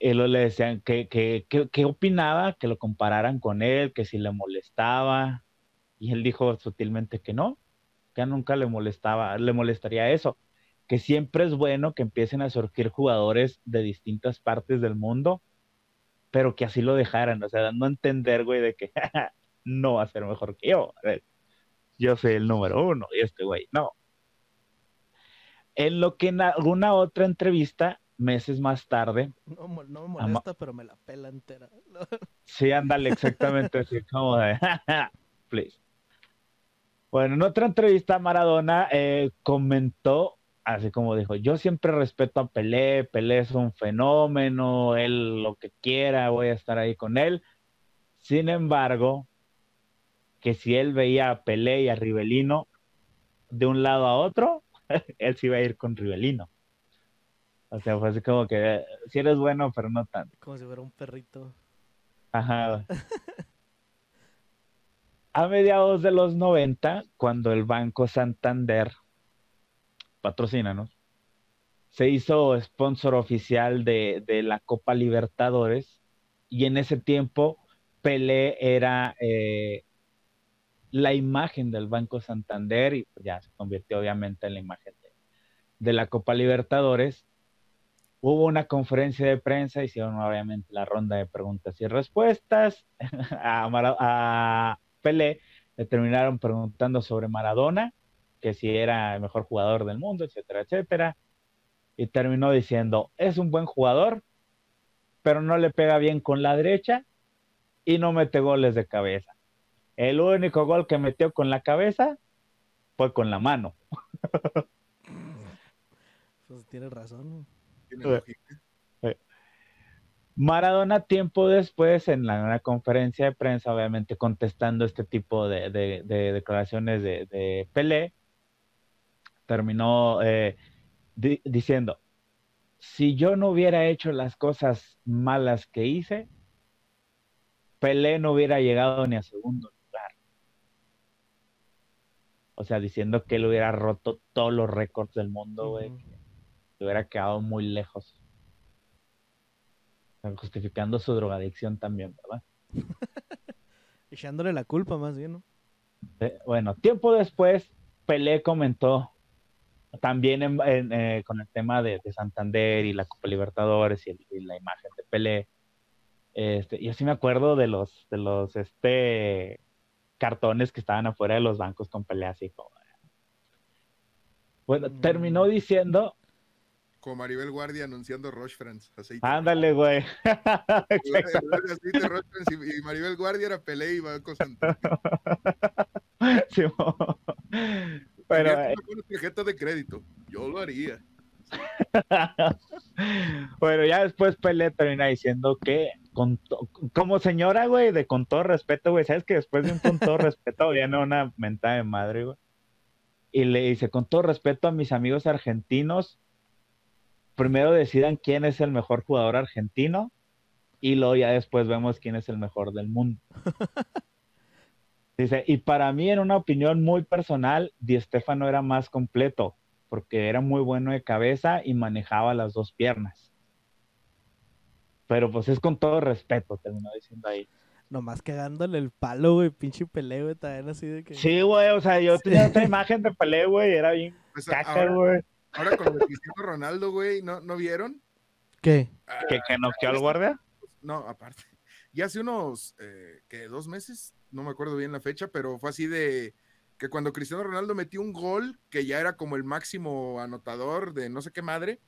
Luego le decían que, que, opinaba, que lo compararan con él, que si le molestaba. Y él dijo sutilmente que no, que nunca le molestaba, le molestaría eso. Que siempre es bueno que empiecen a surgir jugadores de distintas partes del mundo pero que así lo dejaran, o sea, dando a entender, güey, de que no va a ser mejor que yo. Yo soy el número uno y este güey, no. En lo que en alguna otra entrevista, meses más tarde. No, no me molesta, pero me la pela entera. sí, ándale, exactamente así, como de, please. Bueno, en otra entrevista, Maradona eh, comentó así como dijo, yo siempre respeto a Pelé, Pelé es un fenómeno, él lo que quiera, voy a estar ahí con él. Sin embargo, que si él veía a Pelé y a Rivelino de un lado a otro, él sí iba a ir con Rivelino. O sea, fue así como que si eres bueno, pero no tanto. Como si fuera un perrito. Ajá. a mediados de los 90, cuando el Banco Santander patrocínanos, se hizo sponsor oficial de, la Copa Libertadores y en ese tiempo Pelé era eh, la imagen del Banco Santander y ya se convirtió obviamente en la imagen de, la Copa Libertadores. Hubo una conferencia de prensa, hicieron obviamente la ronda de preguntas y respuestas. a, a Pelé le terminaron preguntando sobre Maradona que si era el mejor jugador del mundo, etcétera, etcétera. Y terminó diciendo, es un buen jugador, pero no le pega bien con la derecha y no mete goles de cabeza. El único gol que metió con la cabeza fue con la mano. Pues tiene razón. Maradona tiempo después en la, conferencia de prensa, obviamente contestando este tipo de, declaraciones de, de Pelé, terminó eh, diciendo, si yo no hubiera hecho las cosas malas que hice, Pelé no hubiera llegado ni a segundo lugar. O sea, diciendo que él hubiera roto todos los récords del mundo, güey. hubiera quedado muy lejos. Justificando su drogadicción también, ¿verdad? Echándole la culpa más bien, ¿no? Eh, bueno, tiempo después, Pelé comentó también eh, con el tema de, Santander y la Copa Libertadores y, la imagen de Pelé. Este, yo sí me acuerdo de los, de los este, cartones que estaban afuera de los bancos con Pelé así como... Bueno, terminó mm. diciendo... Como Maribel Guardia anunciando Roche France. Ándale, güey. y Maribel Guardia era Pelé y Banco Santander. sí, pero, eh, tarjeta de crédito, yo lo haría. bueno, ya después Pelé termina diciendo que, con como señora, güey, de con todo respeto, güey, sabes que después de un con todo respeto viene una mentada de madre, güey. Y le dice, con todo respeto a mis amigos argentinos, primero decidan quién es el mejor jugador argentino y luego ya después vemos quién es el mejor del mundo. Dice, y para mí, en una opinión muy personal, Di Stefano era más completo, porque era muy bueno de cabeza y manejaba las dos piernas. Pero pues es con todo respeto, terminó diciendo ahí. Nomás cagándole el palo, güey, pinche Pelé, güey, también así de que... Sí, güey, o sea, yo tenía otra imagen de Pelé, güey, era bien pues, caca, güey. Ahora, con el Cristiano Ronaldo, güey, ¿no, ¿no vieron? ¿Qué? ¿Que, que noqueó al guardia? No, aparte. Y hace unos, eh, ¿qué? ¿Dos meses? No me acuerdo bien la fecha, pero fue así de que cuando Cristiano Ronaldo metió un gol, que ya era como el máximo anotador de no sé qué madre,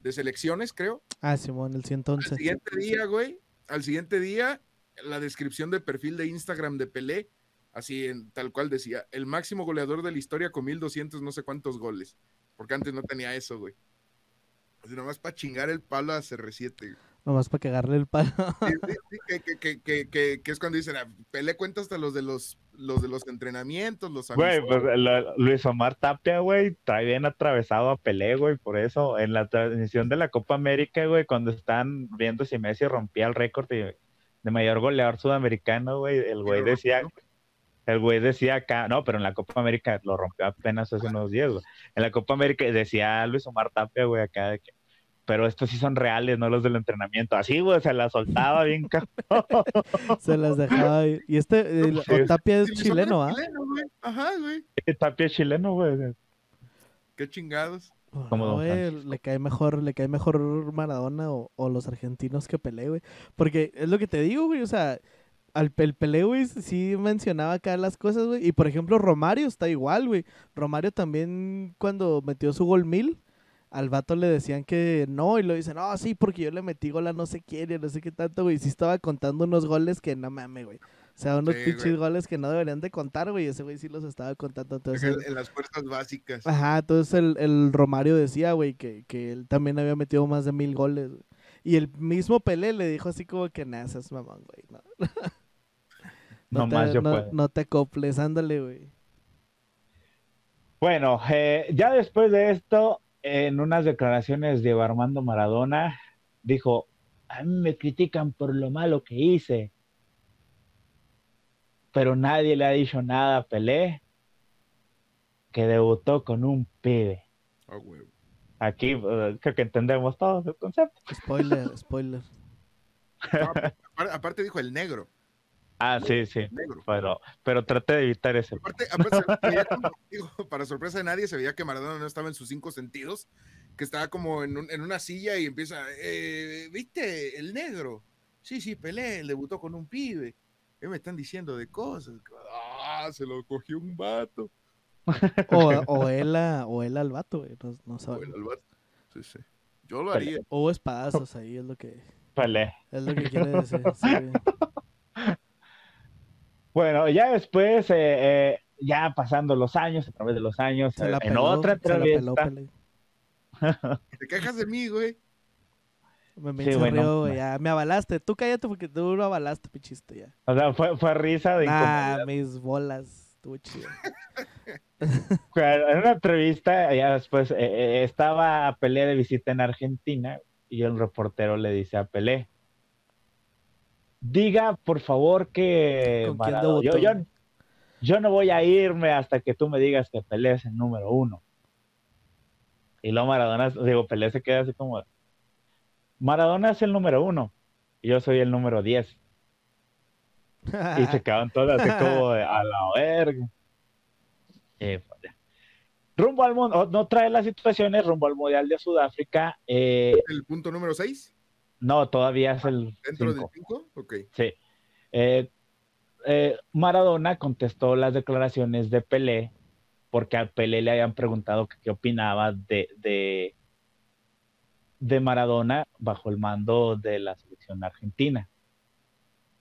de selecciones, creo. Ah, Simón, el 111. Al siguiente día, güey, al siguiente día, la descripción de perfil de Instagram de Pelé, así en tal cual decía, el máximo goleador de la historia con 1200 no sé cuántos goles, porque antes no tenía eso, güey. Así nomás para chingar el palo a CR7. Nomás para cagarle el palo. que, es cuando dicen, ah, Pelé cuenta hasta los de los, los de los entrenamientos, los Güey, pues, Luis Omar Tapia, güey, está bien atravesado a Pelé, güey, por eso, en la transmisión de la Copa América, güey, cuando están viendo si Messi rompía el récord y de mayor goleador sudamericano, güey. El güey decía, rompió. el güey decía acá, no, pero en la Copa América lo rompió apenas hace unos días, güey. En la Copa América decía Luis Omar Tapia, güey, acá de que, pero estos sí son reales, no los del entrenamiento. Así, güey, se la soltaba bien cabrón. Se las dejaba ahí. Y este, el, Sí. Tapia es Sí, chileno, ¿ah? chileno, güey. Ajá, güey. Tapia es chileno, güey. Qué chingados. Como No, güey, le cae mejor, le cae mejor Maradona o, o los argentinos que Pelé, güey. Porque es lo que te digo, güey, o sea, al el Pelé, güey, sí mencionaba acá las cosas, güey. Y por ejemplo, Romario está igual, güey. Romario también cuando metió su gol mil, al vato le decían que no, y lo dicen, no, sí, porque yo le metí gol a no sé quién y no sé qué tanto, güey. Sí estaba contando unos goles que no mames, güey. O sea, unos Sí, pinches güey. goles que no deberían de contar, güey. Ese güey sí los estaba contando. Entonces, En, en las fuerzas básicas. Ajá, entonces el, el Romario decía, güey, que, que él también había metido más de mil goles. güey. Y el mismo Pelé le dijo así como que nada, seas mamón, güey. No, No te, más yo no, puedo. no te acoples, ándale, güey. Bueno, eh, ya después de esto, en unas declaraciones de Armando Maradona, dijo, a mí me critican por lo malo que hice, pero nadie le ha dicho nada a Pelé, que debutó con un pibe. Aquí eh, creo que entendemos todos el concepto. Spoiler, spoiler. No, aparte dijo el negro. Ah, sí, sí, negro. pero, pero traté de evitar ese. Aparte, aparte se veía como, digo, para sorpresa de nadie, se veía que Maradona no estaba en sus cinco sentidos, que estaba como en, un- en una silla y empieza, eh, ¿viste? El negro. Sí, sí, Pelé, él debutó con un pibe. ¿Qué me están diciendo de cosas? Ah, se lo cogió un vato. O, o él, a- o él al vato, güey. No, no sabe. Bueno, el vato. Sí, sí. Yo lo Pelé. haría. Hubo espadazos ahí, es lo que, Pelé. es lo que quiere decir. sí. Bueno, ya después, eh, eh, ya pasando los años, a través de los años, Se la en peló, otra se la peló entrevista. ¿Te quejas de mí, güey? Me, me Sí, güey, ya. Me avalaste. Tú cállate porque tú lo avalaste, pichiste, ya. o sea, fue, fue risa de incomodidad. mis bolas. Estuvo chido. En una entrevista, ya después, eh, eh, estaba Pelé de visita en Argentina y el reportero le dice a Pelé, diga por favor que ¿Con quién Maradona- yo, yo, yo no voy a irme hasta que tú me digas que Pelé es el número uno. Y luego Maradona, digo, Pelé se queda así como, Maradona es el número uno y yo soy el número diez. Y se quedaban todas así como de, a la verga. Eh, rumbo al mundo, no trae las situaciones rumbo al Mundial de Sudáfrica. eh, El punto número 6, no, todavía es el dentro cinco. del 5. Ok. Sí. Eh, eh, Maradona contestó las declaraciones de Pelé porque a Pelé le habían preguntado qué opinaba de, de, de Maradona bajo el mando de la selección argentina.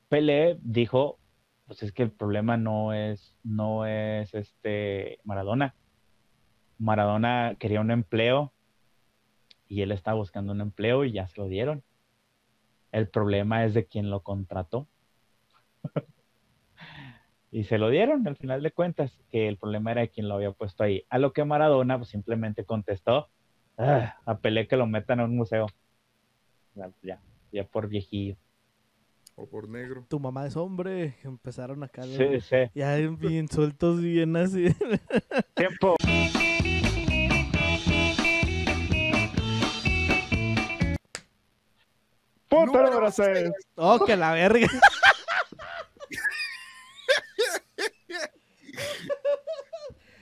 Pelé dijo, pues es que el problema no es, no es este Maradona. Maradona quería un empleo y él estaba buscando un empleo y ya se lo dieron. El problema es de quien lo contrató. y se lo dieron al final de cuentas, que el problema era de quien lo había puesto ahí. A lo que Maradona pues, simplemente contestó, "Ah, a Pelé que lo metan a un museo. Ya, ya, ya por viejillo. O por negro. Tu mamá es hombre. Empezaron acá. Sí, sí. Ya insultos bien así. Tiempo. Punto Número número seis. 6. Oh, que la verga.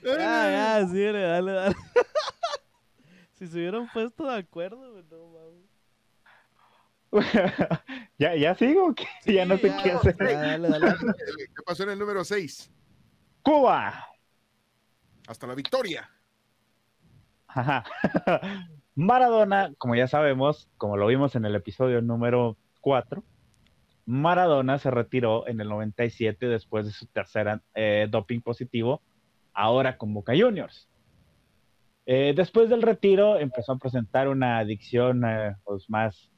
Ya, ya, sí, dale, dale, si se hubieran puesto de acuerdo, güey, no mames. ya, ya sigo, que ya no sé ya, qué hacer. dale, dale. ¿Qué pasó en el número 6? Cuba. Hasta la victoria. Ajá. Maradona, como ya sabemos, como lo vimos en el episodio número 4, Maradona se retiró en el 97 después de su tercera eh, doping positivo, ahora con Boca Juniors. Eh, después del retiro empezó a presentar una adicción eh, pues más,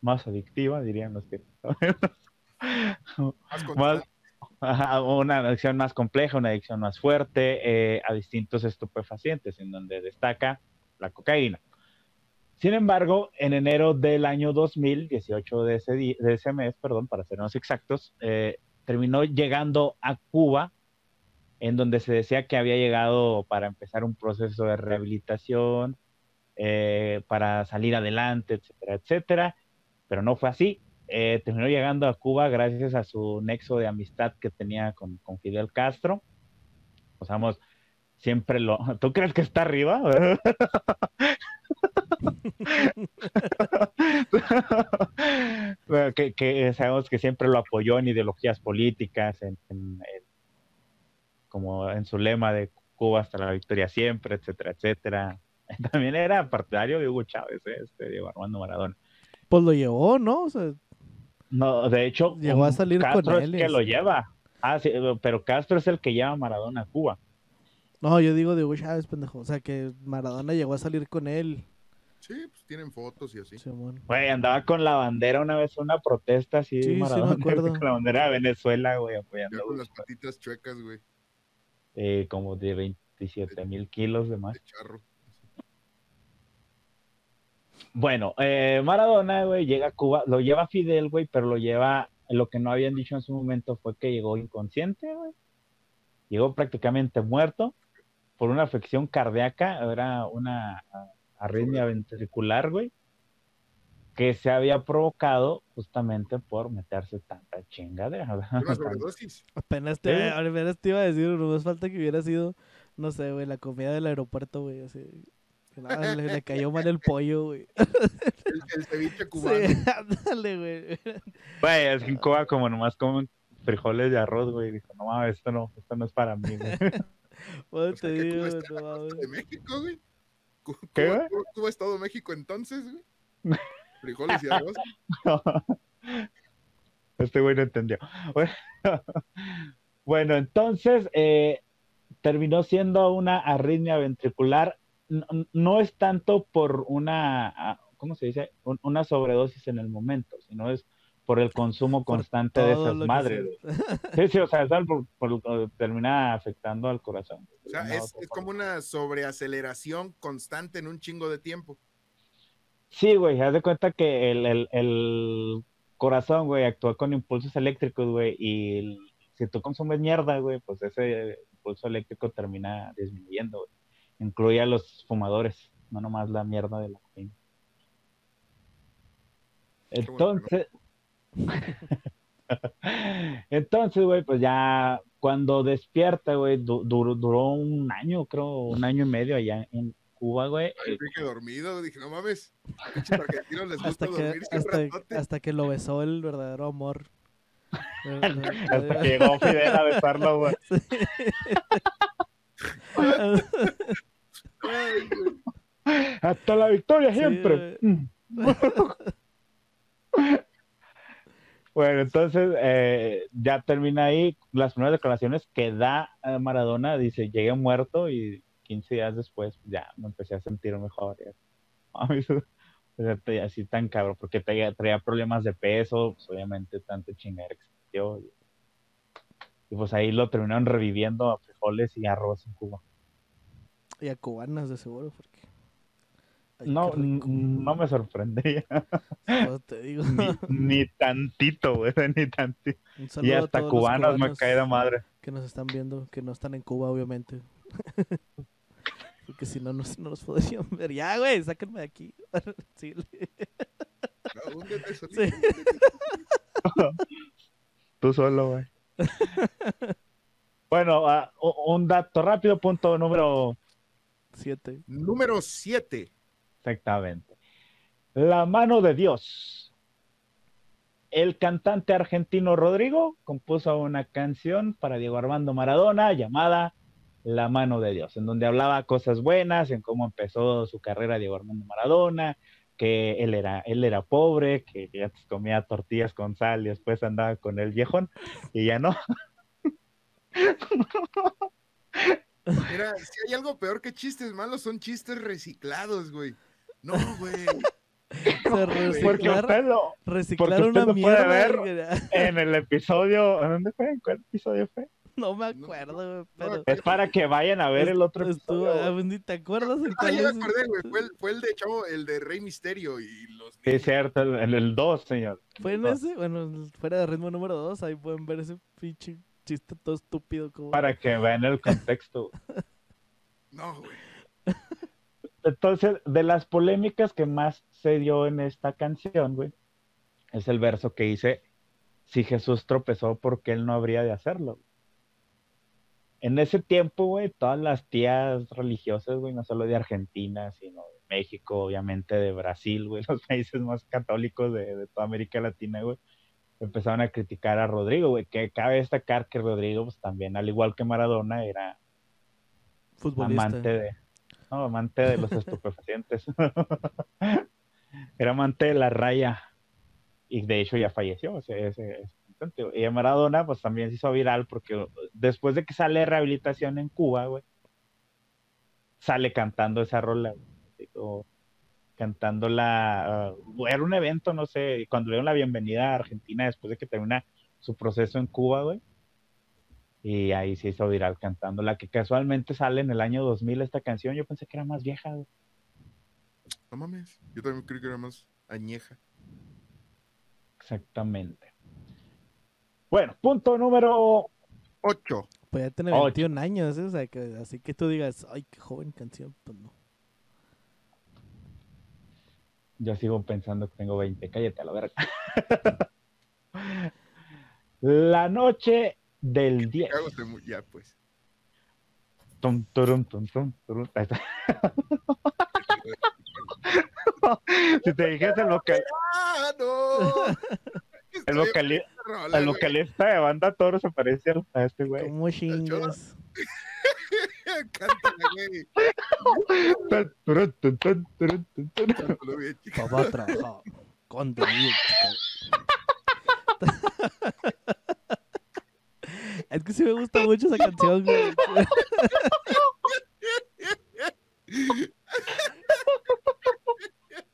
más adictiva, dirían los que... Más una adicción más compleja, una adicción más fuerte eh, a distintos estupefacientes, en donde destaca la cocaína. Sin embargo, en enero del año 2000, 18 de ese, de ese mes, perdón, para ser más exactos, eh, terminó llegando a Cuba, en donde se decía que había llegado para empezar un proceso de rehabilitación, eh, para salir adelante, etcétera, etcétera, pero no fue así. Eh, terminó llegando a Cuba gracias a su nexo de amistad que tenía con, con Fidel Castro. Sea, siempre lo... ¿Tú crees que está arriba? que, que, sabemos que siempre lo apoyó en ideologías políticas, en, como en su lema de Cuba hasta la victoria siempre, etcétera, etcétera. También era partidario de Hugo Chávez, ¿eh? este, Diego Armando Maradona. Pues lo llevó, ¿no? no, de hecho, llegó a salir Castro con él. Es que lo lleva. Ah, sí, pero Castro es el que lleva a Maradona a Cuba. No, yo digo de Hugo Chávez, pendejo. O sea, que Maradona llegó a salir con él. Sí, pues tienen fotos y así. Güey, andaba con la bandera una vez una protesta así, sí, Maradona, sí me acuerdo. con la bandera de Venezuela, güey, apoyando. Ya con las patitas chuecas, güey. Eh, como de 27 mil kilos de más. De charro. Bueno, eh, Maradona, güey, llega a Cuba, lo lleva Fidel, güey, pero lo lleva, lo que no habían dicho en su momento fue que llegó inconsciente, güey. Llegó prácticamente muerto por una afección cardíaca, era una arritmia ventricular, güey, que se había provocado justamente por meterse tanta chingadera. Una sobredosis. Apenas te, apenas te iba a decir, no más falta que hubiera sido, no sé, güey, la comida del aeropuerto, güey, así. le, le, cayó mal el pollo, güey. El, ceviche cubano. Sí, ándale, güey. Güey, es que en Cuba como nomás comen frijoles de arroz, güey. Dijo, no mames, esto no, esto no es para mí, güey. Bueno, te digo, no de México, güey. ¿Qué, güey? ¿Cómo ha estado México entonces, güey? Frijoles y arroz. Este güey no entendió. Bueno, entonces eh, terminó siendo una arritmia ventricular. No, es tanto por una, ah, ¿cómo se dice? una sobredosis en el momento, sino es por el consumo constante de esas madres. Sí, sí, o sea, es algo por, lo que termina afectando al corazón. O sea, es, es, como una sobreaceleración constante en un chingo de tiempo. Sí, güey, haz de cuenta que el, el, el corazón, güey, actúa con impulsos eléctricos, güey, y si tú consumes mierda, güey, pues ese impulso eléctrico termina disminuyendo, güey. Incluye a los fumadores, no nomás la mierda de la cocaína. Entonces, Entonces, güey, pues ya cuando despierta, güey, duró un año, creo, un año y medio allá en Cuba, güey. Ay, que dormido, dije, no mames, les hasta, que, hasta, hasta, que lo besó el verdadero amor. hasta que llegó Fidel a besarlo, güey. hasta la victoria siempre. Bueno, entonces eh, ya termina ahí las primeras declaraciones que da eh, Maradona, dice, llegué muerto y 15 días después ya me empecé a sentir mejor. así tan cabrón, porque traía, traía, problemas de peso, pues obviamente tanto chingadera que se y, y, pues ahí lo terminaron reviviendo a frijoles y arroz en Cuba. Y a cubanas de seguro, porque no, no me sorprendería. te digo. Ni, tantito, güey, ni tantito. Y hasta cubanos me cae de madre. Que nos están viendo, que no están en Cuba, obviamente. Porque si no, no, no nos podrían ver. Ya, güey, sáquenme de aquí. sí. sí. Tú solo, güey. bueno, uh, un dato rápido, punto número 7. Número 7. Exactamente. La mano de Dios. El cantante argentino Rodrigo compuso una canción para Diego Armando Maradona llamada La mano de Dios, en donde hablaba cosas buenas, en cómo empezó su carrera Diego Armando Maradona, que él era, él era pobre, que ya comía tortillas con sal y después andaba con el viejón y ya no. Mira, si hay algo peor que chistes malos, son chistes reciclados, güey. No, güey. porque usted lo, reciclar una puede ver en el episodio. ¿Dónde fue? ¿En cuál episodio fue? No me acuerdo, güey, pero... Es para que vayan a ver el otro episodio. ah, ni te acuerdas en Ah, cuál ya me acordé, güey. Fue el, fue el de Chavo, el de Rey Misterio y los. Sí, es cierto, el- el 2, señor. ¿Fue en ese? Bueno, fuera de ritmo número 2, ahí pueden ver ese pinche chiste todo estúpido como... Para que vean el contexto. No, güey. Entonces, de las polémicas que más se dio en esta canción, güey, es el verso que dice, si Jesús tropezó, ¿por qué él no habría de hacerlo? En ese tiempo, güey, todas las tías religiosas, güey, no solo de Argentina, sino de México, obviamente de Brasil, güey, los países más católicos de, de toda América Latina, güey, empezaron a criticar a Rodrigo, güey, que cabe destacar que Rodrigo, pues también, al igual que Maradona, era futbolista. amante de no, amante de los estupefacientes. Era amante de la raya. Y de hecho ya falleció ese, ese- ese cantante, y Maradona pues también se hizo viral porque después de que sale de rehabilitación en Cuba güey sale cantando esa rola cantando la era un evento no sé cuando le dieron la bienvenida a Argentina después de que termina su proceso en Cuba güey y ahí se hizo viral cantando la que casualmente sale en el año 2000 esta canción. Yo pensé que era más vieja. güey. No mames. Yo también creí que era más añeja. Exactamente. Bueno, punto número Ocho. Pues ya tiene Ocho. 21 años, ¿eh? o sea, que, así que tú digas, ay, qué joven canción, pues no. Yo sigo pensando que tengo 20. Cállate a la verga. la noche del 10. Cago, se mu- Ya, pues. Tum, turum, tum, tum, turum. Ahí está. Si te dijiste el, vocal- ¡Ah, no! el, vocali- Rola, el güey. vocalista de banda Toro se parece a este güey. ¿Cómo chingas? Cántala, güey. Papá trabaja contenido, chico. Es que sí me gusta mucho esa canción, güey.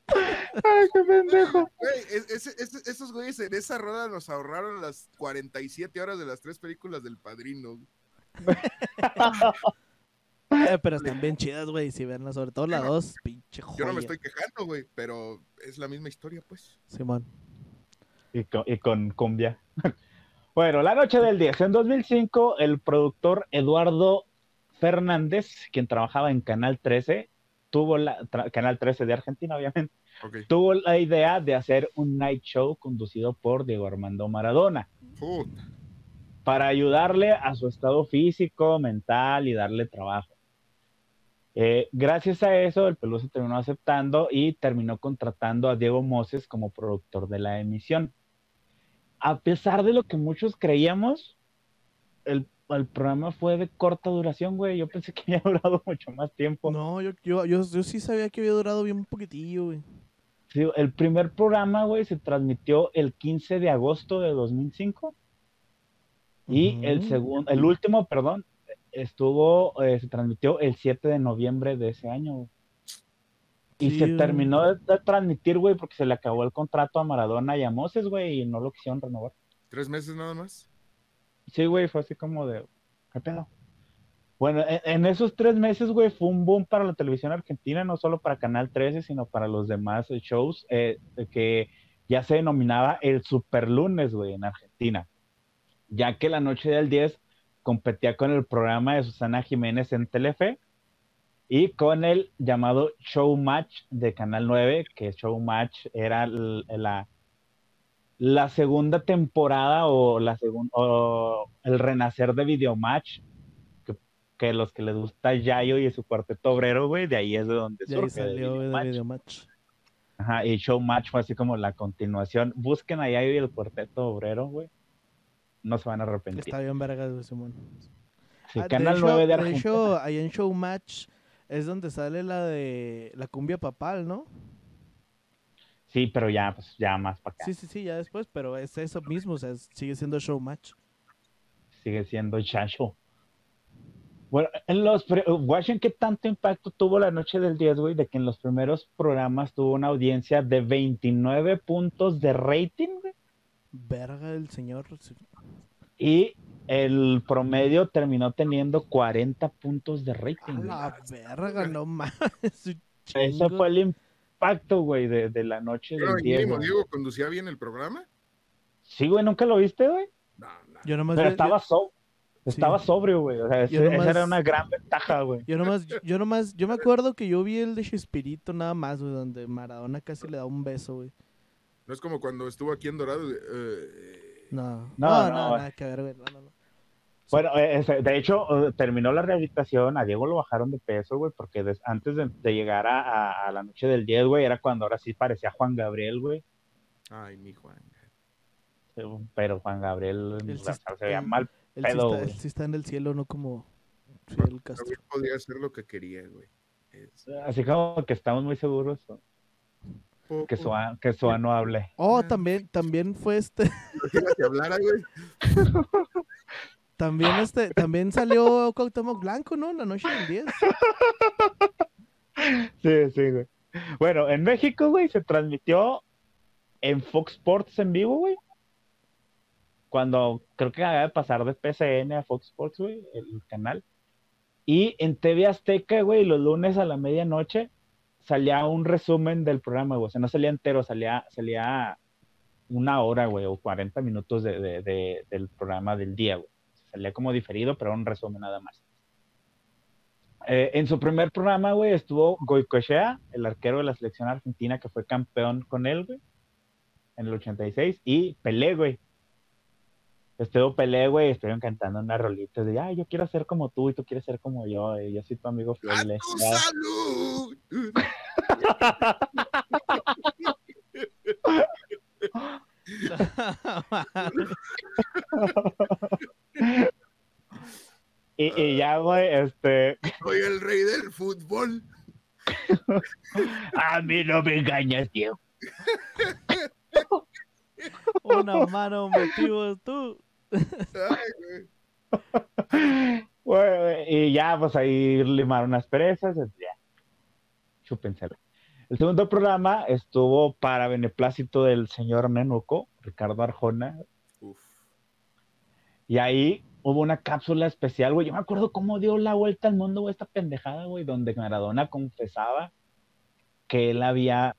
Ay, qué pendejo. Güey, es- esos güeyes en esa roda nos ahorraron las 47 horas de las tres películas del Padrino. Eh, pero están bien chidas, güey. Si verlas, sobre todo la 2, pinche joya. Yo no me estoy quejando, güey, pero es la misma historia, pues. Simón. y con, y con cumbia. Bueno, la noche del 10. En 2005, el productor Eduardo Fernández, quien trabajaba en Canal 13, tuvo la, Canal 13 de Argentina, obviamente, tuvo la idea de hacer un night show conducido por Diego Armando Maradona para ayudarle a su estado físico, mental y darle trabajo. Eh, gracias a eso, el Pelusa terminó aceptando y terminó contratando a Diego Moses como productor de la emisión. A pesar de lo que muchos creíamos, el, el programa fue de corta duración, güey. Yo pensé que había durado mucho más tiempo. No, yo, yo, yo, yo sí sabía que había durado bien un poquitillo, güey. Sí, el primer programa, güey, se transmitió el 15 de agosto de 2005. Y el Ujú. segundo, el último, perdón, estuvo, eh, se transmitió el 7 de noviembre de ese año. güey. Y Sí, se güey. terminó de, de transmitir, güey, porque se le acabó el contrato a Maradona y a Moses, güey, y no lo quisieron renovar. ¿Tres meses nada más? Sí, güey, fue así como de, ¿qué pedo? Bueno, en, en esos tres meses, güey, fue un boom para la televisión argentina, no solo para Canal 13, sino para los demás eh, shows, eh, que ya se denominaba el Super Lunes, güey, en Argentina. Ya que la noche del 10 competía con el programa de Susana Jiménez en Telefe y con el llamado Showmatch de Canal 9, que Showmatch era la, la segunda temporada o, la segun- o el renacer de Videomatch, que, que los que les gusta Yayo y su cuarteto obrero, güey, de ahí es de donde De surge. de salió güey, de Videomatch. Videomatch. Ajá, y Showmatch fue así como la continuación. Busquen a Yayo y el cuarteto obrero, güey. No se van a arrepentir. Está bien vergas, Simón. Sí, Ah, Canal hecho, 9 de De Argentina. ahí en Showmatch es donde sale la de la cumbia papal, ¿no? Sí, pero ya, pues ya más para acá. Sí, sí, sí, ya después, pero es eso mismo, o sea, es- sigue siendo Showmatch. Sigue siendo Chacho. Bueno, en los Watchen qué tanto impacto tuvo la noche del 10, güey, de que en los primeros programas tuvo una audiencia de 29 puntos de rating, güey, Verga el señor. y el promedio terminó teniendo 40 puntos de rating. güey. La verga, no un Ese fue el impacto, güey, de, de la noche Pero del Diego. Diego conducía bien el programa. Sí, güey, ¿nunca lo viste, güey? No, no. Yo nomás, Pero vi- estaba, yo, so- estaba Sí. sobrio, güey. O sea, Yo ese- nomás- esa era una gran ventaja, güey. yo nomás, yo nomás, yo me acuerdo que yo vi el de Chespirito nada más, güey, donde Maradona casi le da un beso, güey. No es como cuando estuvo aquí en Dorado. eh, No, No, no, no, no. nada que ver, güey. No, no, no. Bueno, eh, ese- de hecho, eh, terminó la rehabilitación, a Diego lo bajaron de peso, güey, porque des- antes de, de llegar a, a- a la noche del 10, güey, era cuando ahora sí parecía Juan Gabriel, güey. Ay, mi Juan. Pero Juan Gabriel El se veía mal. Él, Pedo, sí está, güey. él sí está en el cielo, no como Fidel Castro. Podía hacer lo que quería, güey. Es- Así como que estamos muy seguros que Soa, que Soa no hable. Oh, también, también fue este, Imagínate hablara, güey. también este, también salió Cuauhtémoc Blanco, ¿no? La noche del 10. Sí, sí, güey. Bueno, en México, güey, se transmitió en Fox Sports en vivo, güey. Cuando creo que acaba de pasar de PCN a Fox Sports, güey, el canal. Y en TV Azteca, güey, los lunes a la medianoche salía un resumen del programa, güey. O sea, no salía entero, salía, salía una hora, güey, o 40 minutos de, de- de- del programa del día, güey. Salía como diferido, pero un resumen nada más. Eh, en su primer programa, güey, estuvo Goicoechea, el arquero de la selección argentina que fue campeón con él, güey, en el 86, y Pelé, güey. Estuvo Pelé, güey, estuvieron cantando unas rolitas de, ay, yo quiero ser como tú y tú quieres ser como yo, y yo soy tu amigo ¡A fiel. tu Ya. salud! Y, y ya, güey, este, Soy el rey del fútbol. a mí no me engañas, tío. Una mano motivos tú. Ay, güey. Güey, y ya, pues ahí limaron las perezas, ya, chúpensela. El segundo programa estuvo para beneplácito del señor Nenuco, Ricardo Arjona. Y ahí hubo una cápsula especial, güey. Yo me acuerdo cómo dio la vuelta al mundo, güey, esta pendejada, güey, donde Maradona confesaba que él había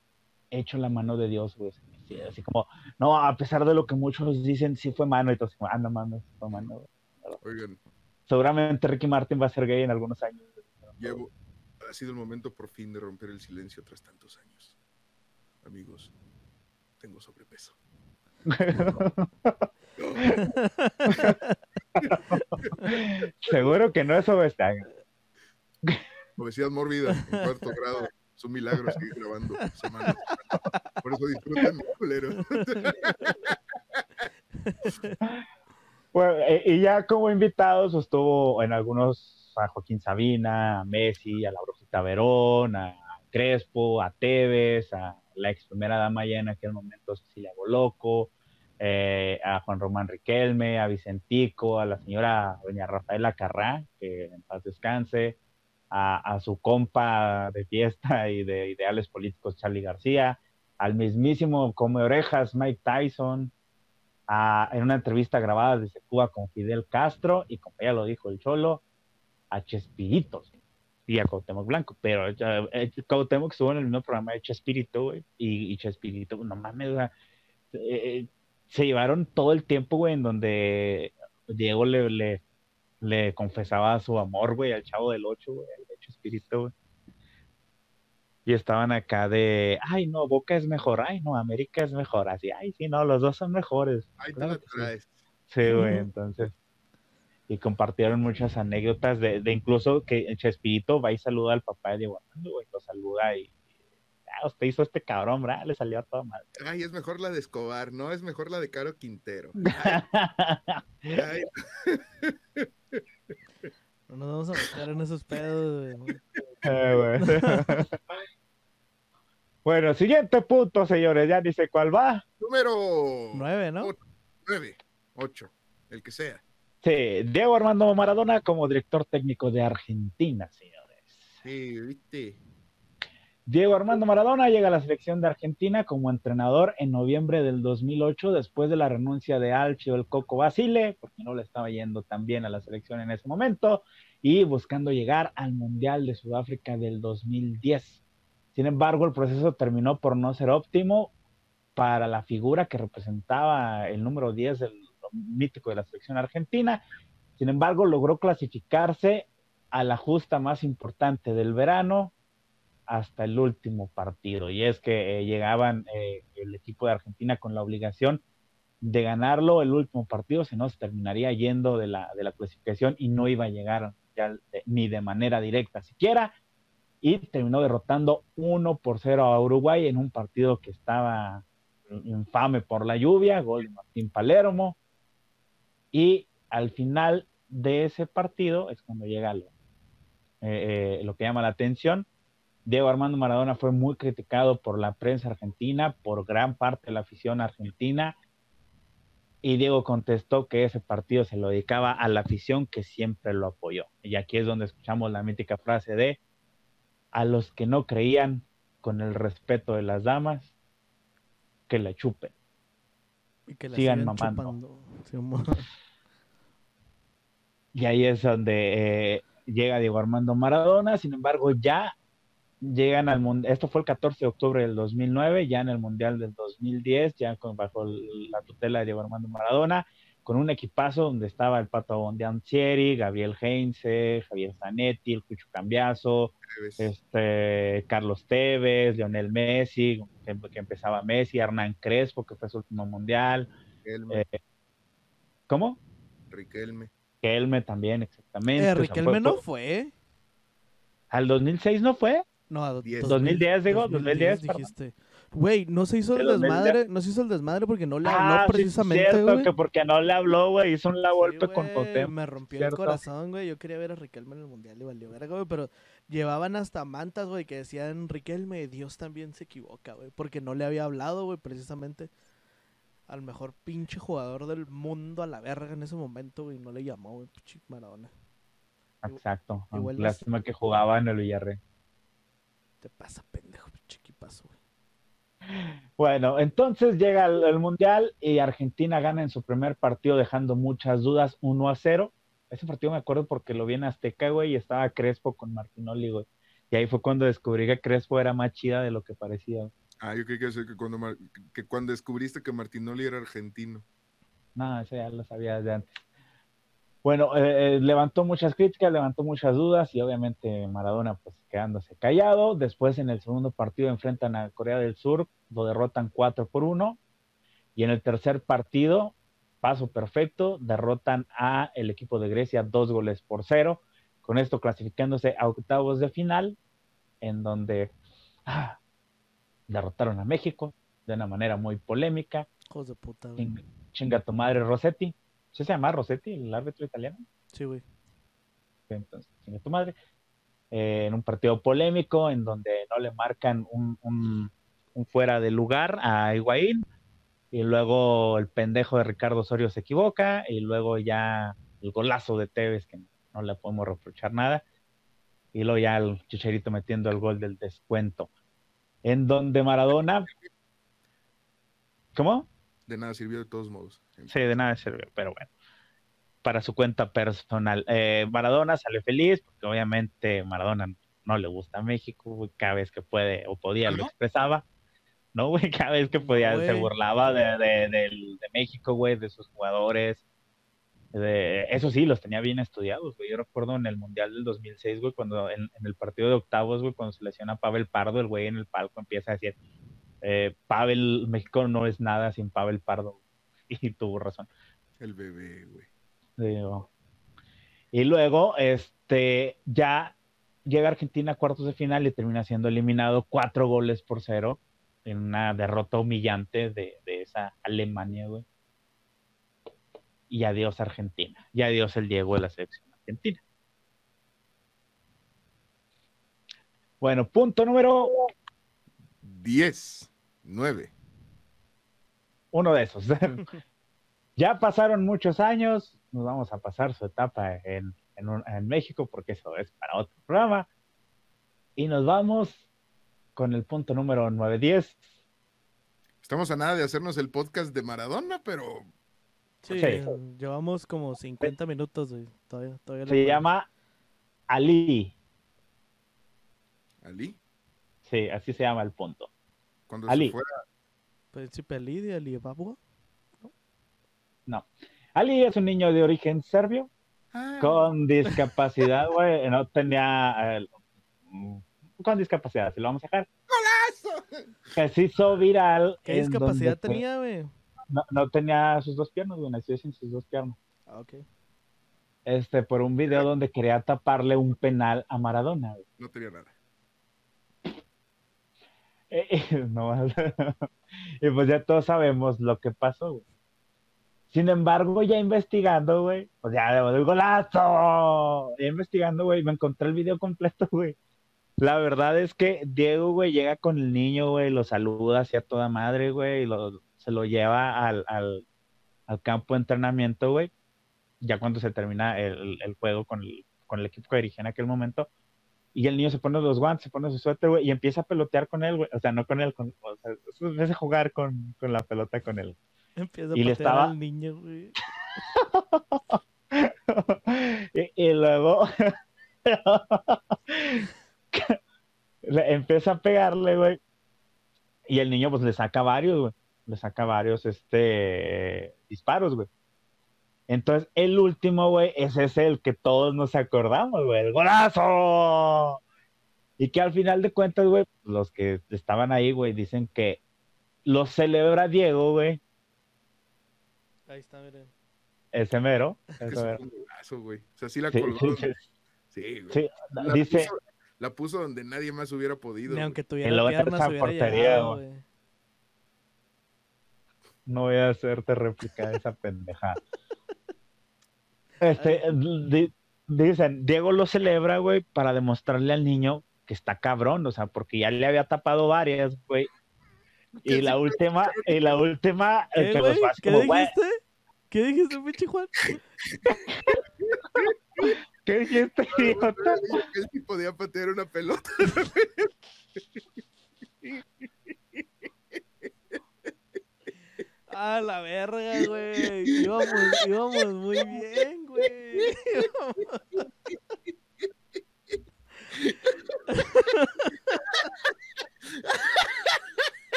hecho la mano de Dios, güey. Sí, Así como, no, a pesar de lo que muchos dicen, sí fue mano, y todos, ah, no mames, fue mano, güey. Oigan, Seguramente Ricky Martin va a ser gay en algunos años. llevo. Ha sido el momento por fin de romper el silencio tras tantos años. Amigos, tengo sobrepeso. Seguro que no es obesidad. Obesidad mórbida en cuarto grado. Es un milagro seguir grabando semana a semana. Por eso disfruten, culero. Bueno, eh, y ya como invitados estuvo en algunos a Joaquín Sabina, a Messi, a la Brujita Verón, a Crespo, a Tevez, a la ex primera dama ya en aquel momento Cecilia Boloco, eh, a Juan Román Riquelme, a Vicentico, a la señora doña Rafaela Carrá, que en paz descanse, a, su compa de fiesta y de ideales políticos Charlie García, al mismísimo Come Orejas Mike Tyson, a- en una entrevista grabada desde Cuba con Fidel Castro y como ya lo dijo el Cholo, a Chespirito y a Cuauhtémoc Blanco, pero eh, eh, estuvo en el mismo programa de Chespirito, y, Chespirito, no mames, sea, eh, se llevaron todo el tiempo, güey, en donde Diego le, le, le confesaba su amor, güey, al chavo del 8, güey, al de Chespirito, güey. Y estaban acá de, ay, no, Boca es mejor, ay, no, América es mejor, así, ay, sí, no, los dos son mejores. Ahí te Claro la traes. Sí, güey, entonces. Y compartieron muchas anécdotas de, de incluso que Chespirito va y saluda al papá de Diego Armando, güey, lo saluda y. Ah, usted hizo este cabrón, ¿verdad? Le salió a toda madre. Ay, es mejor la de Escobar, no es mejor la de Caro Quintero. Ay, No nos vamos a meter en esos pedos, güey. Eh, güey. bueno, siguiente punto, señores, ya dice cuál va. número Nueve, ¿no? nueve, ocho, el que sea. Sí, Diego Armando Maradona como director técnico de Argentina, señores. Sí, viste. Diego Armando Maradona llega a la selección de Argentina como entrenador en noviembre del 2008 después de la renuncia de Alcio el Coco Basile, porque no le estaba yendo tan bien a la selección en ese momento, y buscando llegar al Mundial de Sudáfrica del 2010. Sin embargo, el proceso terminó por no ser óptimo para la figura que representaba el número 10 del mítico de la selección argentina. Sin embargo, logró clasificarse a la justa más importante del verano, hasta el último partido. Y es que eh, llegaban eh, el equipo de Argentina con la obligación de ganarlo el último partido, si no se terminaría yendo de la, de la clasificación y no iba a llegar ni de manera directa siquiera. Y terminó derrotando 1 por 0 a Uruguay en un partido que estaba infame por la lluvia, gol de Martín Palermo. Y al final de ese partido es cuando llega lo, eh, lo que llama la atención, Diego Armando Maradona fue muy criticado por la prensa argentina, por gran parte de la afición argentina, y Diego contestó que ese partido se lo dedicaba a la afición que siempre lo apoyó. Y aquí es donde escuchamos la mítica frase de, a los que no creían con el respeto de las damas, que la chupen. Y que la Sigan sigan mamando. chupando. Y ahí es donde eh, llega Diego Armando Maradona, sin embargo ya llegan al mundial, esto fue el 14 de octubre del 2009, ya en el mundial del 2010, ya con, bajo la tutela de Diego Armando Maradona, con un equipazo donde estaba el Pato Bondianzieri, Gabriel Heinze, Javier Zanetti, el Cucho Cambiazo, este, Carlos Tevez, Lionel Messi, que, que empezaba Messi, Hernán Crespo, que fue su último mundial, Riquelme, eh, ¿cómo? Riquelme. Kelme también, exactamente. Eh, o sea, Riquelme fue- no fue- fue. ¿Al 2006 no fue? No, a Diez. 2010, digo, 2010, perdón. dijiste. Güey, no se hizo Sí, el 2010. desmadre, no se hizo el desmadre porque no le habló Ah, sí, precisamente, cierto, güey. que porque no le habló, güey, hizo un la Sí, golpe con Cuauhtémoc. Me rompió cierto. el corazón, güey. Yo quería ver a Riquelme en el mundial y valió verga, güey. Pero llevaban hasta mantas, güey, que decían Riquelme, Dios también se equivoca, güey. Porque no le había hablado, güey, precisamente al mejor pinche jugador del mundo a la verga en ese momento, güey. No le llamó, güey, pinche Maradona. Exacto. ah, Igual es- Lástima que jugaba en el Villarreal. Te pasa, pendejo, pinche equipazo, güey. Bueno, entonces llega el, el Mundial y Argentina gana en su primer partido dejando muchas dudas 1 a 0. Ese partido me acuerdo porque lo vi en Azteca, güey, y estaba Crespo con Martinoli, güey. Y ahí fue cuando descubrí que Crespo era más chida de lo que parecía. güey. Ah, yo creí que, eso, que, cuando, que cuando descubriste que Martinoli era argentino. No, eso ya lo sabía desde antes. Bueno, eh, eh, levantó muchas críticas, levantó muchas dudas y obviamente Maradona pues quedándose callado. Después en el segundo partido enfrentan a Corea del Sur, lo derrotan 4 por 1. Y en el tercer partido, paso perfecto, derrotan a el equipo de Grecia dos goles por cero. Con esto clasificándose a octavos de final, en donde ah, derrotaron a México de una manera muy polémica. Hijos de puta, chinga tu madre Rossetti. ¿Sí se llama Rossetti, el árbitro italiano? Sí, güey. Entonces, chinga tu madre. Eh, en un partido polémico en donde no le marcan un, un- un fuera de lugar a Higuaín y luego el pendejo de Ricardo Osorio se equivoca y luego ya el golazo de Tevez que no le podemos reprochar nada y luego ya el Chicharito metiendo el gol del descuento en donde Maradona ¿Cómo? De nada sirvió de todos modos. Sí, de nada sirvió, pero bueno, para su cuenta personal. Eh, Maradona sale feliz, porque obviamente Maradona no le gusta México, güey, cada vez que puede o podía lo ¿No? expresaba, ¿no, güey? Cada vez que podía se burlaba de, de, de México, güey, de sus jugadores. De, eso sí, los tenía bien estudiados, güey. Yo recuerdo en el Mundial del 2006, güey, cuando en, en el partido de octavos, güey, cuando se lesiona a Pavel Pardo, el güey en el palco empieza a decir, eh, Pavel, México no es nada sin Pavel Pardo. Y tuvo razón. El bebé, güey. Y luego, este, ya llega Argentina a cuartos de final y termina siendo eliminado cuatro goles por cero en una derrota humillante de, de esa Alemania, güey. Y adiós Argentina. Y adiós el Diego de la selección argentina. Bueno, punto número 10, 9. uno de esos. ya pasaron muchos años, nos vamos a pasar su etapa en, en un- en México, porque eso es para otro programa. Y nos vamos con el punto número 910. Estamos a nada de hacernos el podcast de Maradona, pero Sí, Sí. llevamos como 50 minutos, güey. Todavía, Se llama Ali. Ali, Sí, así se llama el punto. Cuando Ali. se fuera, Príncipe Ali de Alibaba. Ali es un niño de origen serbio Ah, con discapacidad, güey. No tenía. eh, con discapacidad, si lo vamos a dejar. Que se hizo viral. ¿Qué discapacidad tenía, güey? No, no tenía sus dos piernas, güey. Nació sin sus dos piernas. Ah, ok. Este, por un video donde quería taparle un penal a Maradona. güey. no tenía nada. No, y pues ya todos sabemos lo que pasó. Sin embargo, ya investigando, güey, pues ya de golazo. Investigando, güey, me encontré el video completo, güey. La verdad es que Diego, güey, llega con el niño, güey, lo saluda hacia toda madre, güey, y lo, se lo lleva al, al, al campo de entrenamiento, güey. Ya cuando se termina el, el juego con el, con el equipo que dirigía en aquel momento. Y el niño se pone los guantes, se pone su suéter, güey, y empieza a pelotear con él, güey. O sea, no con él, con, o sea, empieza a jugar con, con la pelota con él. Empieza a Y le estaba- al niño, güey. y, y luego empieza a pegarle, güey. Y el niño, pues, le saca varios, güey. Le saca varios, este, disparos, güey. Entonces, el último, güey, ese es el que todos nos acordamos, güey. ¡El golazo! Y que al final de cuentas, güey, los que estaban ahí, güey, dicen que lo celebra Diego, güey. Ahí está, miren. Ese mero. Ese se mero. un golazo, güey. O sea, sí la Sí, colgó. sí, donde- sí. Sí, güey. Sí, La dice, puso, la puso donde nadie más hubiera podido. Ni aunque Y tuviera hubiera portería, llegado, güey. güey. no voy a hacerte réplica de esa pendeja. Este, di- dicen, Diego lo celebra, güey, para demostrarle al niño que está cabrón, o sea, porque ya le había tapado varias, güey. Y la última, y la última, eh, ¿Qué, que los vas ¿Qué como, dijiste? ¿Qué dijiste, pinche Juan? ¿qué dijiste, idiota? Él sí podía patear una pelota. A la verga, güey. Íbamos, íbamos muy bien, güey. Íbamos-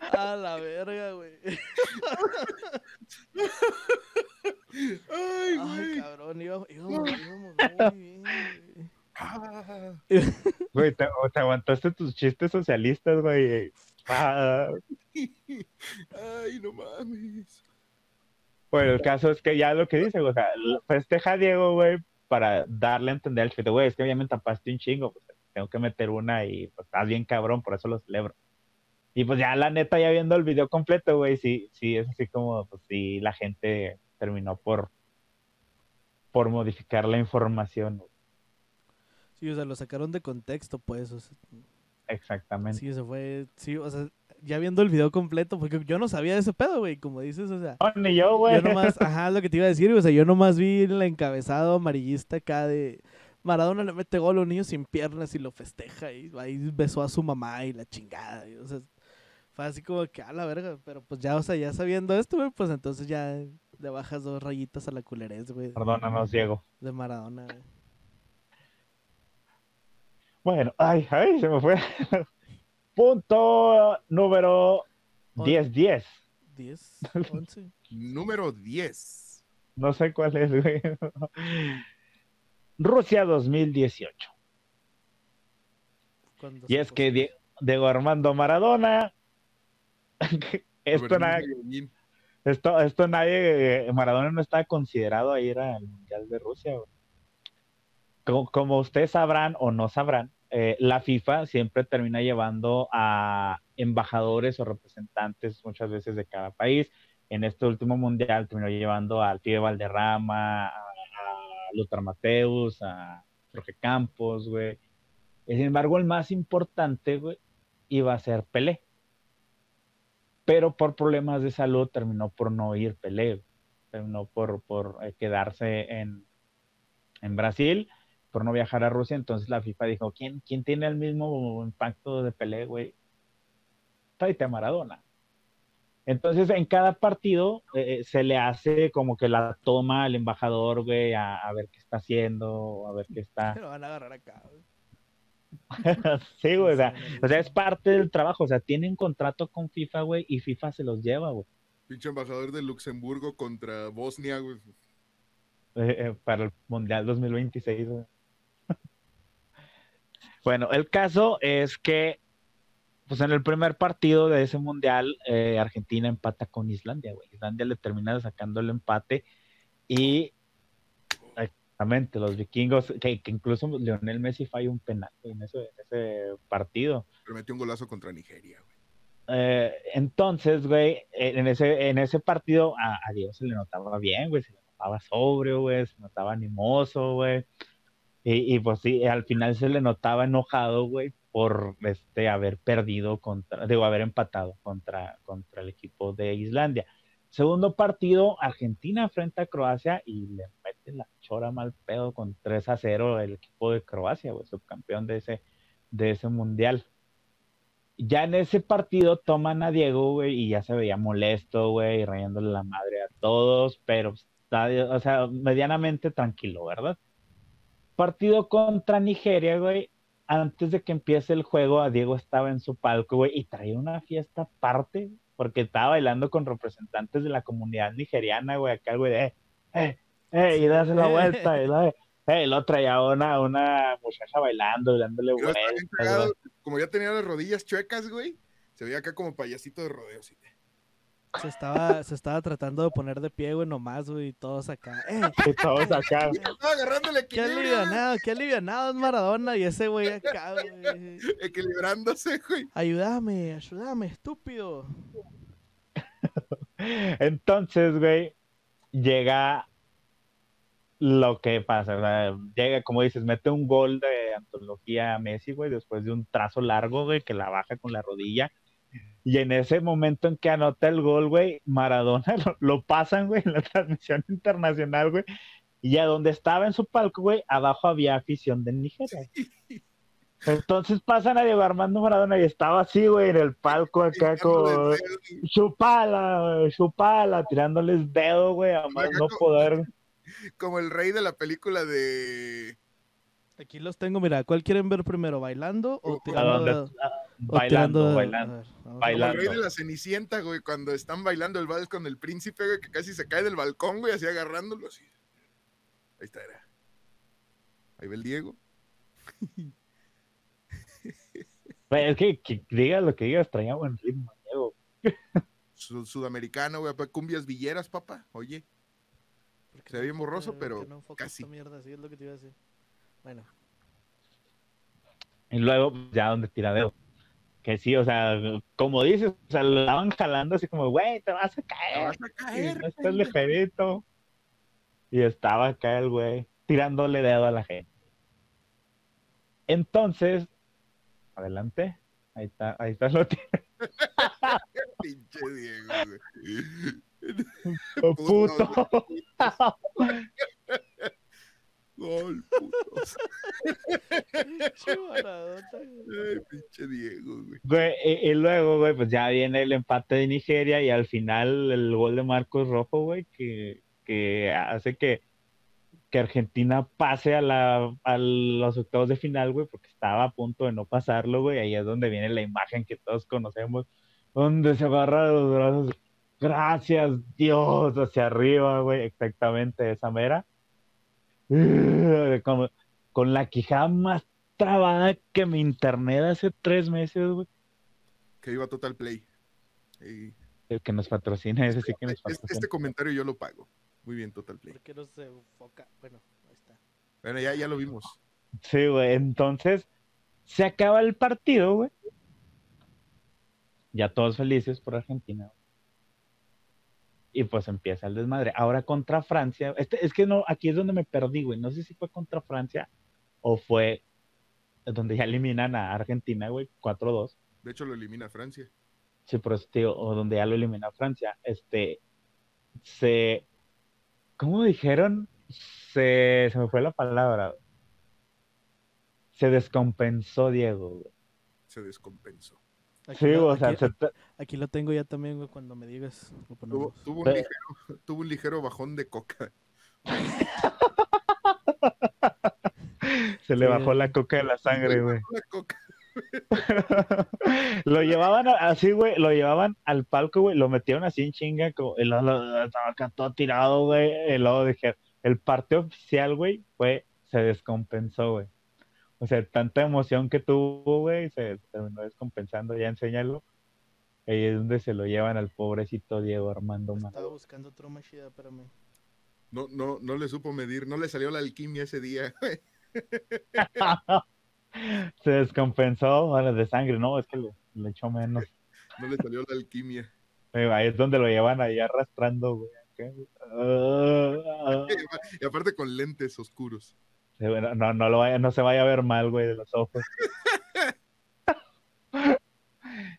A la verga, güey. Ay, Ay, güey. cabrón, íbamos, íbamos, íbamos muy bien, güey. Ah, Güey, te, o te aguantaste tus chistes socialistas, güey. Ah, ay, no mames. Bueno, el caso es que ya lo que dice, o sea, festeja a Diego, güey, para darle a entender al chiste, güey, es que ya me tapaste un chingo, pues tengo que meter una y pues estás bien cabrón, por eso lo celebro. Y pues ya la neta, ya viendo el video completo, güey, sí, sí, es así como, pues sí, la gente terminó por, por modificar la información, güey. Sí, o sea, lo sacaron de contexto, pues. o sea, exactamente. sí, se fue. Sí, o sea, ya viendo el video completo, porque yo no sabía de ese pedo, güey. Como dices, o sea. No, ni yo, güey. Yo nomás, ajá, lo que te iba a decir, o sea, yo nomás vi el encabezado amarillista acá de Maradona le mete gol a un niño sin piernas y lo festeja y ahí besó a su mamá y la chingada. y, o sea, fue así como que a la verga, pero pues ya, o sea, ya sabiendo esto, güey, pues entonces ya le bajas dos rayitas a la culerez, güey, Perdónanos, Diego. de Maradona, güey. Bueno, ay, ay, se me fue. Punto número On- 10-10. 10, 11. Número 10. No sé cuál es, güey. Rusia 2018. cuando Y es que Die- Diego Armando Maradona. esto, Roberto na- Guillén. esto, esto nadie. eh, Maradona no estaba considerado a ir al Mundial de Rusia. güey. Como, ustedes sabrán o no sabrán, eh, la FIFA siempre termina llevando a embajadores o representantes muchas veces de cada país. En este último mundial terminó llevando al Pibe Valderrama, a, a Mateus, a Jorge Campos, güey. Sin embargo, el más importante, güey, iba a ser Pelé. Pero por problemas de salud terminó por no ir Pelé. Terminó por, por eh, quedarse en, en Brasil. Por no viajar a Rusia, entonces la FIFA dijo, ¿quién, quién tiene el mismo impacto de Pelé, güey? Tráete a Maradona. Entonces, en cada partido eh, eh, se le hace como que la toma al embajador, güey, a, a, ver qué está haciendo, a ver qué está. Lo van a agarrar acá, güey. sí, güey, o sea, o sea, es parte del trabajo, o sea, tienen contrato con FIFA, güey, y FIFA se los lleva, güey. Pinche embajador de Luxemburgo contra Bosnia, güey. Eh, eh, para el Mundial 2026, güey. Bueno, el caso es que, pues en el primer partido de ese Mundial, eh, Argentina empata con Islandia, güey. Islandia le termina sacando el empate y exactamente los vikingos, que, que incluso Lionel Messi falló un penal en, ese, en ese partido. Pero metió un golazo contra Nigeria, güey. Eh, entonces, güey, en ese, en ese partido a, a, Diego se le notaba bien, güey, se le notaba sobrio, güey, se notaba animoso, güey. Y, y, pues sí, al final se le notaba enojado, güey, por este haber perdido contra, digo, haber empatado contra, contra el equipo de Islandia. Segundo partido, Argentina frente a Croacia y le mete la chora mal pedo con 3 a 0 el equipo de Croacia, güey, subcampeón de ese, de ese mundial ya en ese partido toman a Diego, güey, y ya se veía molesto, güey, rayándole la madre a todos, pero está, o sea, medianamente tranquilo, ¿verdad? Partido contra Nigeria, güey. Antes de que empiece el juego, a Diego estaba en su palco, güey, y traía una fiesta aparte, porque estaba bailando con representantes de la comunidad nigeriana, güey, acá, güey, eh, eh, eh, y das la vuelta, y la, eh, lo traía una, una muchacha bailando, dándole vueltas. Como ya tenía las rodillas chuecas, güey, se veía acá como payasito de rodeo. ¿sí? Se estaba, se estaba tratando de poner de pie, güey, nomás, güey, y todos acá. Eh, y todos acá. Estaba agarrándole Qué alivianado, qué alivianado es Maradona y ese güey acá, güey. Equilibrándose, güey. Ayúdame, ayúdame, estúpido. Entonces, güey, llega lo que pasa, o sea, llega, como dices, mete un gol de antología a Messi, güey, después de un trazo largo, güey, que la baja con la rodilla. Y en ese momento en que anota el gol, güey, Maradona lo, lo pasan, güey, en la transmisión internacional, güey. Y a donde estaba en su palco, güey, abajo había afición de Nigeria. Entonces pasan a Diego Armando Maradona y estaba así, güey, en el palco acá con chupala, chupala, tirándoles dedo, güey, a más no poder como el rey de la película de. Aquí los tengo, mira, ¿cuál quieren ver primero? ¿Bailando o tirando? Bailando, bailando. Bailando. Como el rey de la Cenicienta, güey, cuando están bailando el vals con el príncipe, güey, que casi se cae del balcón, güey, así agarrándolo así. Ahí está, era. Ahí va el Diego. es que, que digas lo que digas, traía buen ritmo, Diego. Sud Sudamericano, güey, cumbias villeras, papá, oye. Se ve bien borroso, pero no casi. Mierda, sí es lo que te iba a decir. Bueno. Y luego, ya donde tira dedo. Que sí, o sea, como dices, o sea, lo estaban jalando así como, güey, te vas a caer. Te vas a caer. No estás ligerito. Y estaba acá el güey tirándole dedo a la gente. Entonces, adelante. Ahí está, ahí está lo tiene. Pinche Diego, güey. Puto. Gol, putos. Ay, pinche Diego, güey. Güey, y, y, luego, güey, pues ya viene el empate de Nigeria y al final el gol de Marcos Rojo, güey, que, que hace que, que Argentina pase a, la, a los octavos de final, güey, porque estaba a punto de no pasarlo, güey. Ahí es donde viene la imagen que todos conocemos, donde se agarra los brazos gracias Dios, hacia arriba, güey, exactamente esa mera. Con, con la quijada más trabada que mi internet hace tres meses, güey. Que iba a Total Play. Y... El que nos patrocina, ese sí que nos patrocina. Este, este comentario yo lo pago. Muy bien, Total Play. ¿Por qué no se enfoca? Bueno, ahí está. Bueno, ya, ya lo vimos. Sí, güey, entonces se acaba el partido, güey. Ya todos felices por Argentina, güey y pues empieza el desmadre. Ahora contra Francia, este, es que no, aquí es donde me perdí, güey. No sé si fue contra Francia o fue donde ya eliminan a Argentina, güey, 4-2. De hecho, lo elimina Francia. Sí, pero tío, o donde ya lo elimina Francia. Este, se, ¿cómo dijeron? Se, se me fue la palabra. se descompensó Diego, güey. Se descompensó. Aquí, Sí, lo, o sea, aquí- se te- aquí lo tengo ya también, güey, cuando me digas. Lo Tuvo, un Pero- ligero, tuvo un ligero bajón de coca. se le Sí. bajó la coca de la sangre, güey. La coca. lo llevaban así, güey, lo llevaban al palco, güey, lo metieron así en chinga, como, lo- estaba acá todo tirado, güey, y luego dije, el parte oficial, güey, fue, se descompensó, güey. O sea, tanta emoción que tuvo, güey, se terminó descompensando, ya enséñalo. Ahí es donde se lo llevan al pobrecito Diego Armando Estaba Maradona. buscando troma chida, espérame. No, no, no le supo medir, no le salió la alquimia ese día. se descompensó, bueno, de sangre, no, es que le, le echó menos. No le salió la alquimia. Eh, Ahí es donde lo llevan ahí arrastrando, güey. Y aparte con lentes oscuros. No, no, lo vaya, no se vaya a ver mal, güey, de los ojos.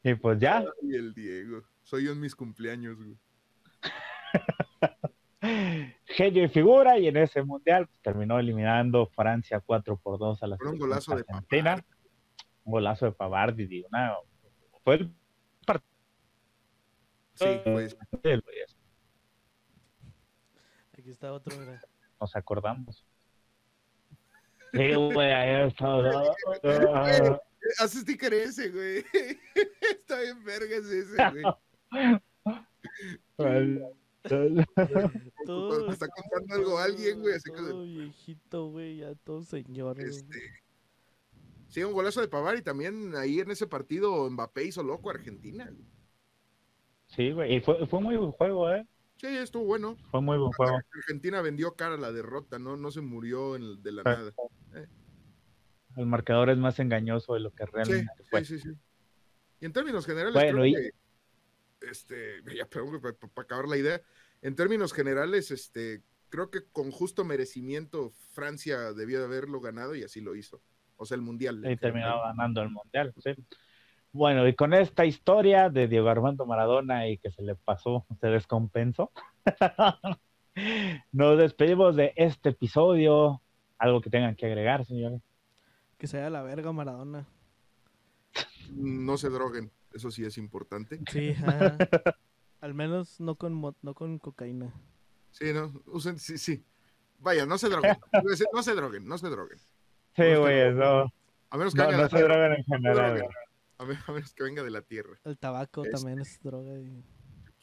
y pues ya, Y el Diego. Soy yo en mis cumpleaños, güey. genio y figura, y en ese mundial pues, terminó eliminando Francia 4 por 2 a la Con un golazo de Argentina. Un golazo de Pavardi, digo, nada. Fue el Sí, pues. partido, Aquí está otro, mira. nos acordamos. Sí, güey, ahí está. Haz sticker ese, güey. Está bien vergas ese, güey. Todo, Me está contando algo alguien, güey, así que- todo viejito, güey, ya todo señor. Este. Sí, un golazo de Pavar y también ahí en ese partido Mbappé hizo loco a Argentina. güey. Sí, güey, y fue, fue muy buen juego, ¿eh? Sí, estuvo bueno. Fue muy buen juego. Argentina vendió cara a la derrota, no, no se murió en- de la nada. El marcador es más engañoso de lo que Sí, realmente fue. sí, sí, sí. Y en términos generales, Bueno, creo y- que, este, ya, para, acabar la idea, en términos generales, este, creo que con justo merecimiento Francia debió de haberlo ganado y así lo hizo. O sea, el mundial. Y terminó ganando el mundial, sí. Bueno, y con esta historia de Diego Armando Maradona y que se le pasó, se descompensó. Nos despedimos de este episodio. Algo que tengan que agregar, señores. Que se vaya a la verga Maradona. No se droguen, eso sí es importante. Sí, ajá. Al menos no con, no con cocaína. Sí, ¿no? Usen, sí, sí. Vaya, no se droguen. No se- no droguen, no se droguen. Sí, No, güey, no, eso. A menos que, No, no se drogan en No general. A me- a menos que venga de la tierra. El tabaco Este- también es droga y,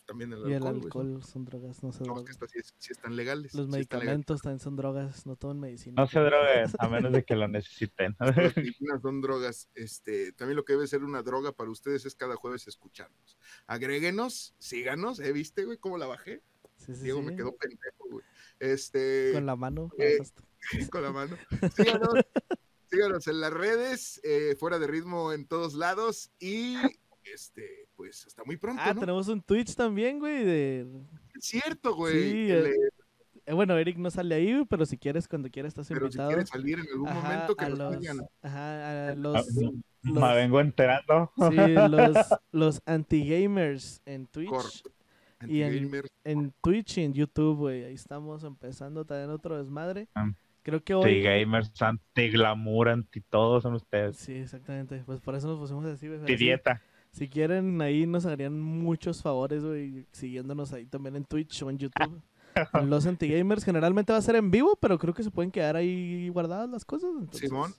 También el y el alcohol. alcohol son drogas, no se No, es drogan. que estas sí, es- sí están legales. Los sí están legales. medicamentos también son drogas, no toman medicina. No se droguen, a menos de que lo necesiten. Las medicinas son drogas. Este, también lo que debe ser una droga para ustedes es cada jueves escucharnos. Agréguenos, síganos, ¿eh? ¿Viste, güey? ¿Cómo la bajé? Sí, sí, Diego sí. me quedó pendejo, güey. Este, Con la mano. eh, con la mano. Síganos, síganos en las redes, eh, fuera de ritmo en todos lados y este, pues hasta muy pronto, Ah, ¿no? tenemos un Twitch también, güey. De... Es cierto, güey. Sí, eh, le- bueno, Eric no sale ahí, pero si quieres, cuando quieras, estás pero si invitado. quiere salir en algún Ajá, momento que nos los, digan. ajá, a Ah, los, Me vengo enterando. sí, los, los anti-gamers en Twitch. Corto. Y en- Twitch y en YouTube, güey. Ahí estamos empezando también otro desmadre. Ah. Creo que Anti hoy. gamers, anti glamour, anti todo son ustedes. Sí, exactamente. Pues por eso nos pusimos así, güey. Dieta. Si quieren, ahí nos harían muchos favores, güey, siguiéndonos ahí también en Twitch o en YouTube. Los anti-gamers generalmente va a ser en vivo, pero creo que se pueden quedar ahí guardadas las cosas. entonces- Simón.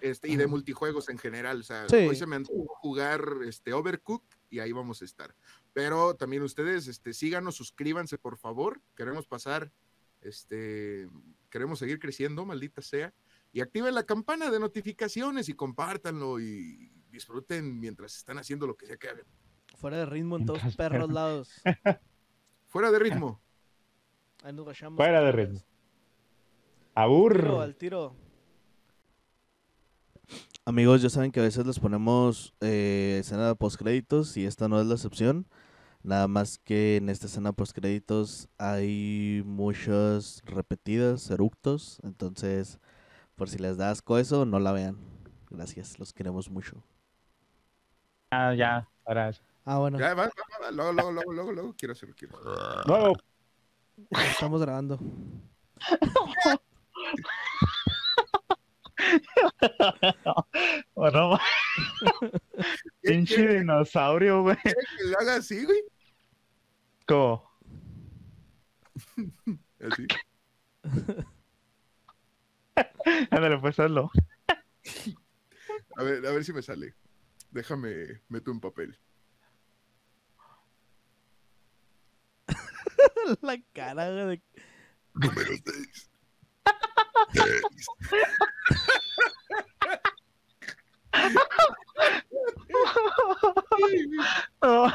Este, y de multijuegos en general. O sea, Sí. hoy se me antojó jugar este, Overcook y ahí vamos a estar. Pero también ustedes, este, síganos, suscríbanse, por favor. Queremos pasar, este, queremos seguir creciendo, maldita sea. Y activen la campana de notificaciones y compártanlo y disfruten mientras están haciendo lo que sea que hagan. Fuera de ritmo en todos Mientras perros perro. lados. Fuera de ritmo. Ahí nos guachamos. Fuera de ritmo. Tiro, Abur. al tiro. Amigos, ya saben que a veces les ponemos eh, escena post créditos y esta no es la excepción. Nada más que en esta escena post créditos hay muchas repetidas, eructos. Entonces, por si les da asco eso, no la vean. Gracias, los queremos mucho. Ah, ya, ahora. Ah, bueno, Ya, va, va, va, luego, luego, luego, luego, luego, quiero hacerlo, quiero. No, estamos grabando. O no, ¿Qué pinche dinosaurio, güey. que lo haga así, güey? ¿Cómo? Así. Ándale, pues hazlo. A ver, a ver si me sale. Déjame, meto un papel. La cara, de- Número 6. No,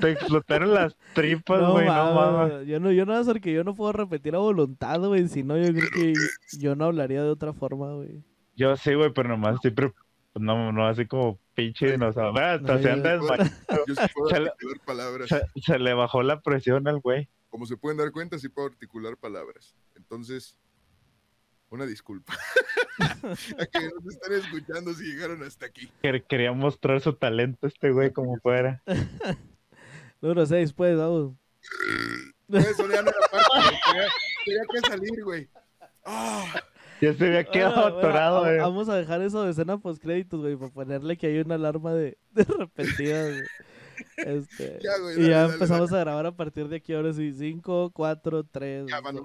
te explotaron las tripas, güey, no mames, mames. Yo no, yo no, porque yo no puedo repetir a voluntad, güey. Si no, yo creo que yo no hablaría de otra forma, güey. Yo sí, güey, pero nomás estoy no, no así como pinche dinosaurio. Hasta No, se yo- anda desmayando. Yo sí puedo Se le- articular palabras. Se, se le bajó la presión al güey. Como se pueden dar cuenta, sí puedo articular palabras. Entonces, una disculpa. a que nos están escuchando si llegaron hasta aquí. Quer- Quería mostrar su talento este güey como fuera. Número 6, pues, vamos. Eso ya no era parte. Tenía, tenía que salir, güey. Ah, Ya se había quedado Bueno, bueno, atorado, va- güey. Vamos a dejar eso de escena post créditos, güey, para ponerle que hay una alarma de, de repetida, güey. Este, ya, güey. y dale, ya dale, empezamos dale. a grabar a partir de aquí, ahora sí. 5, 4, 3. Ya, va, número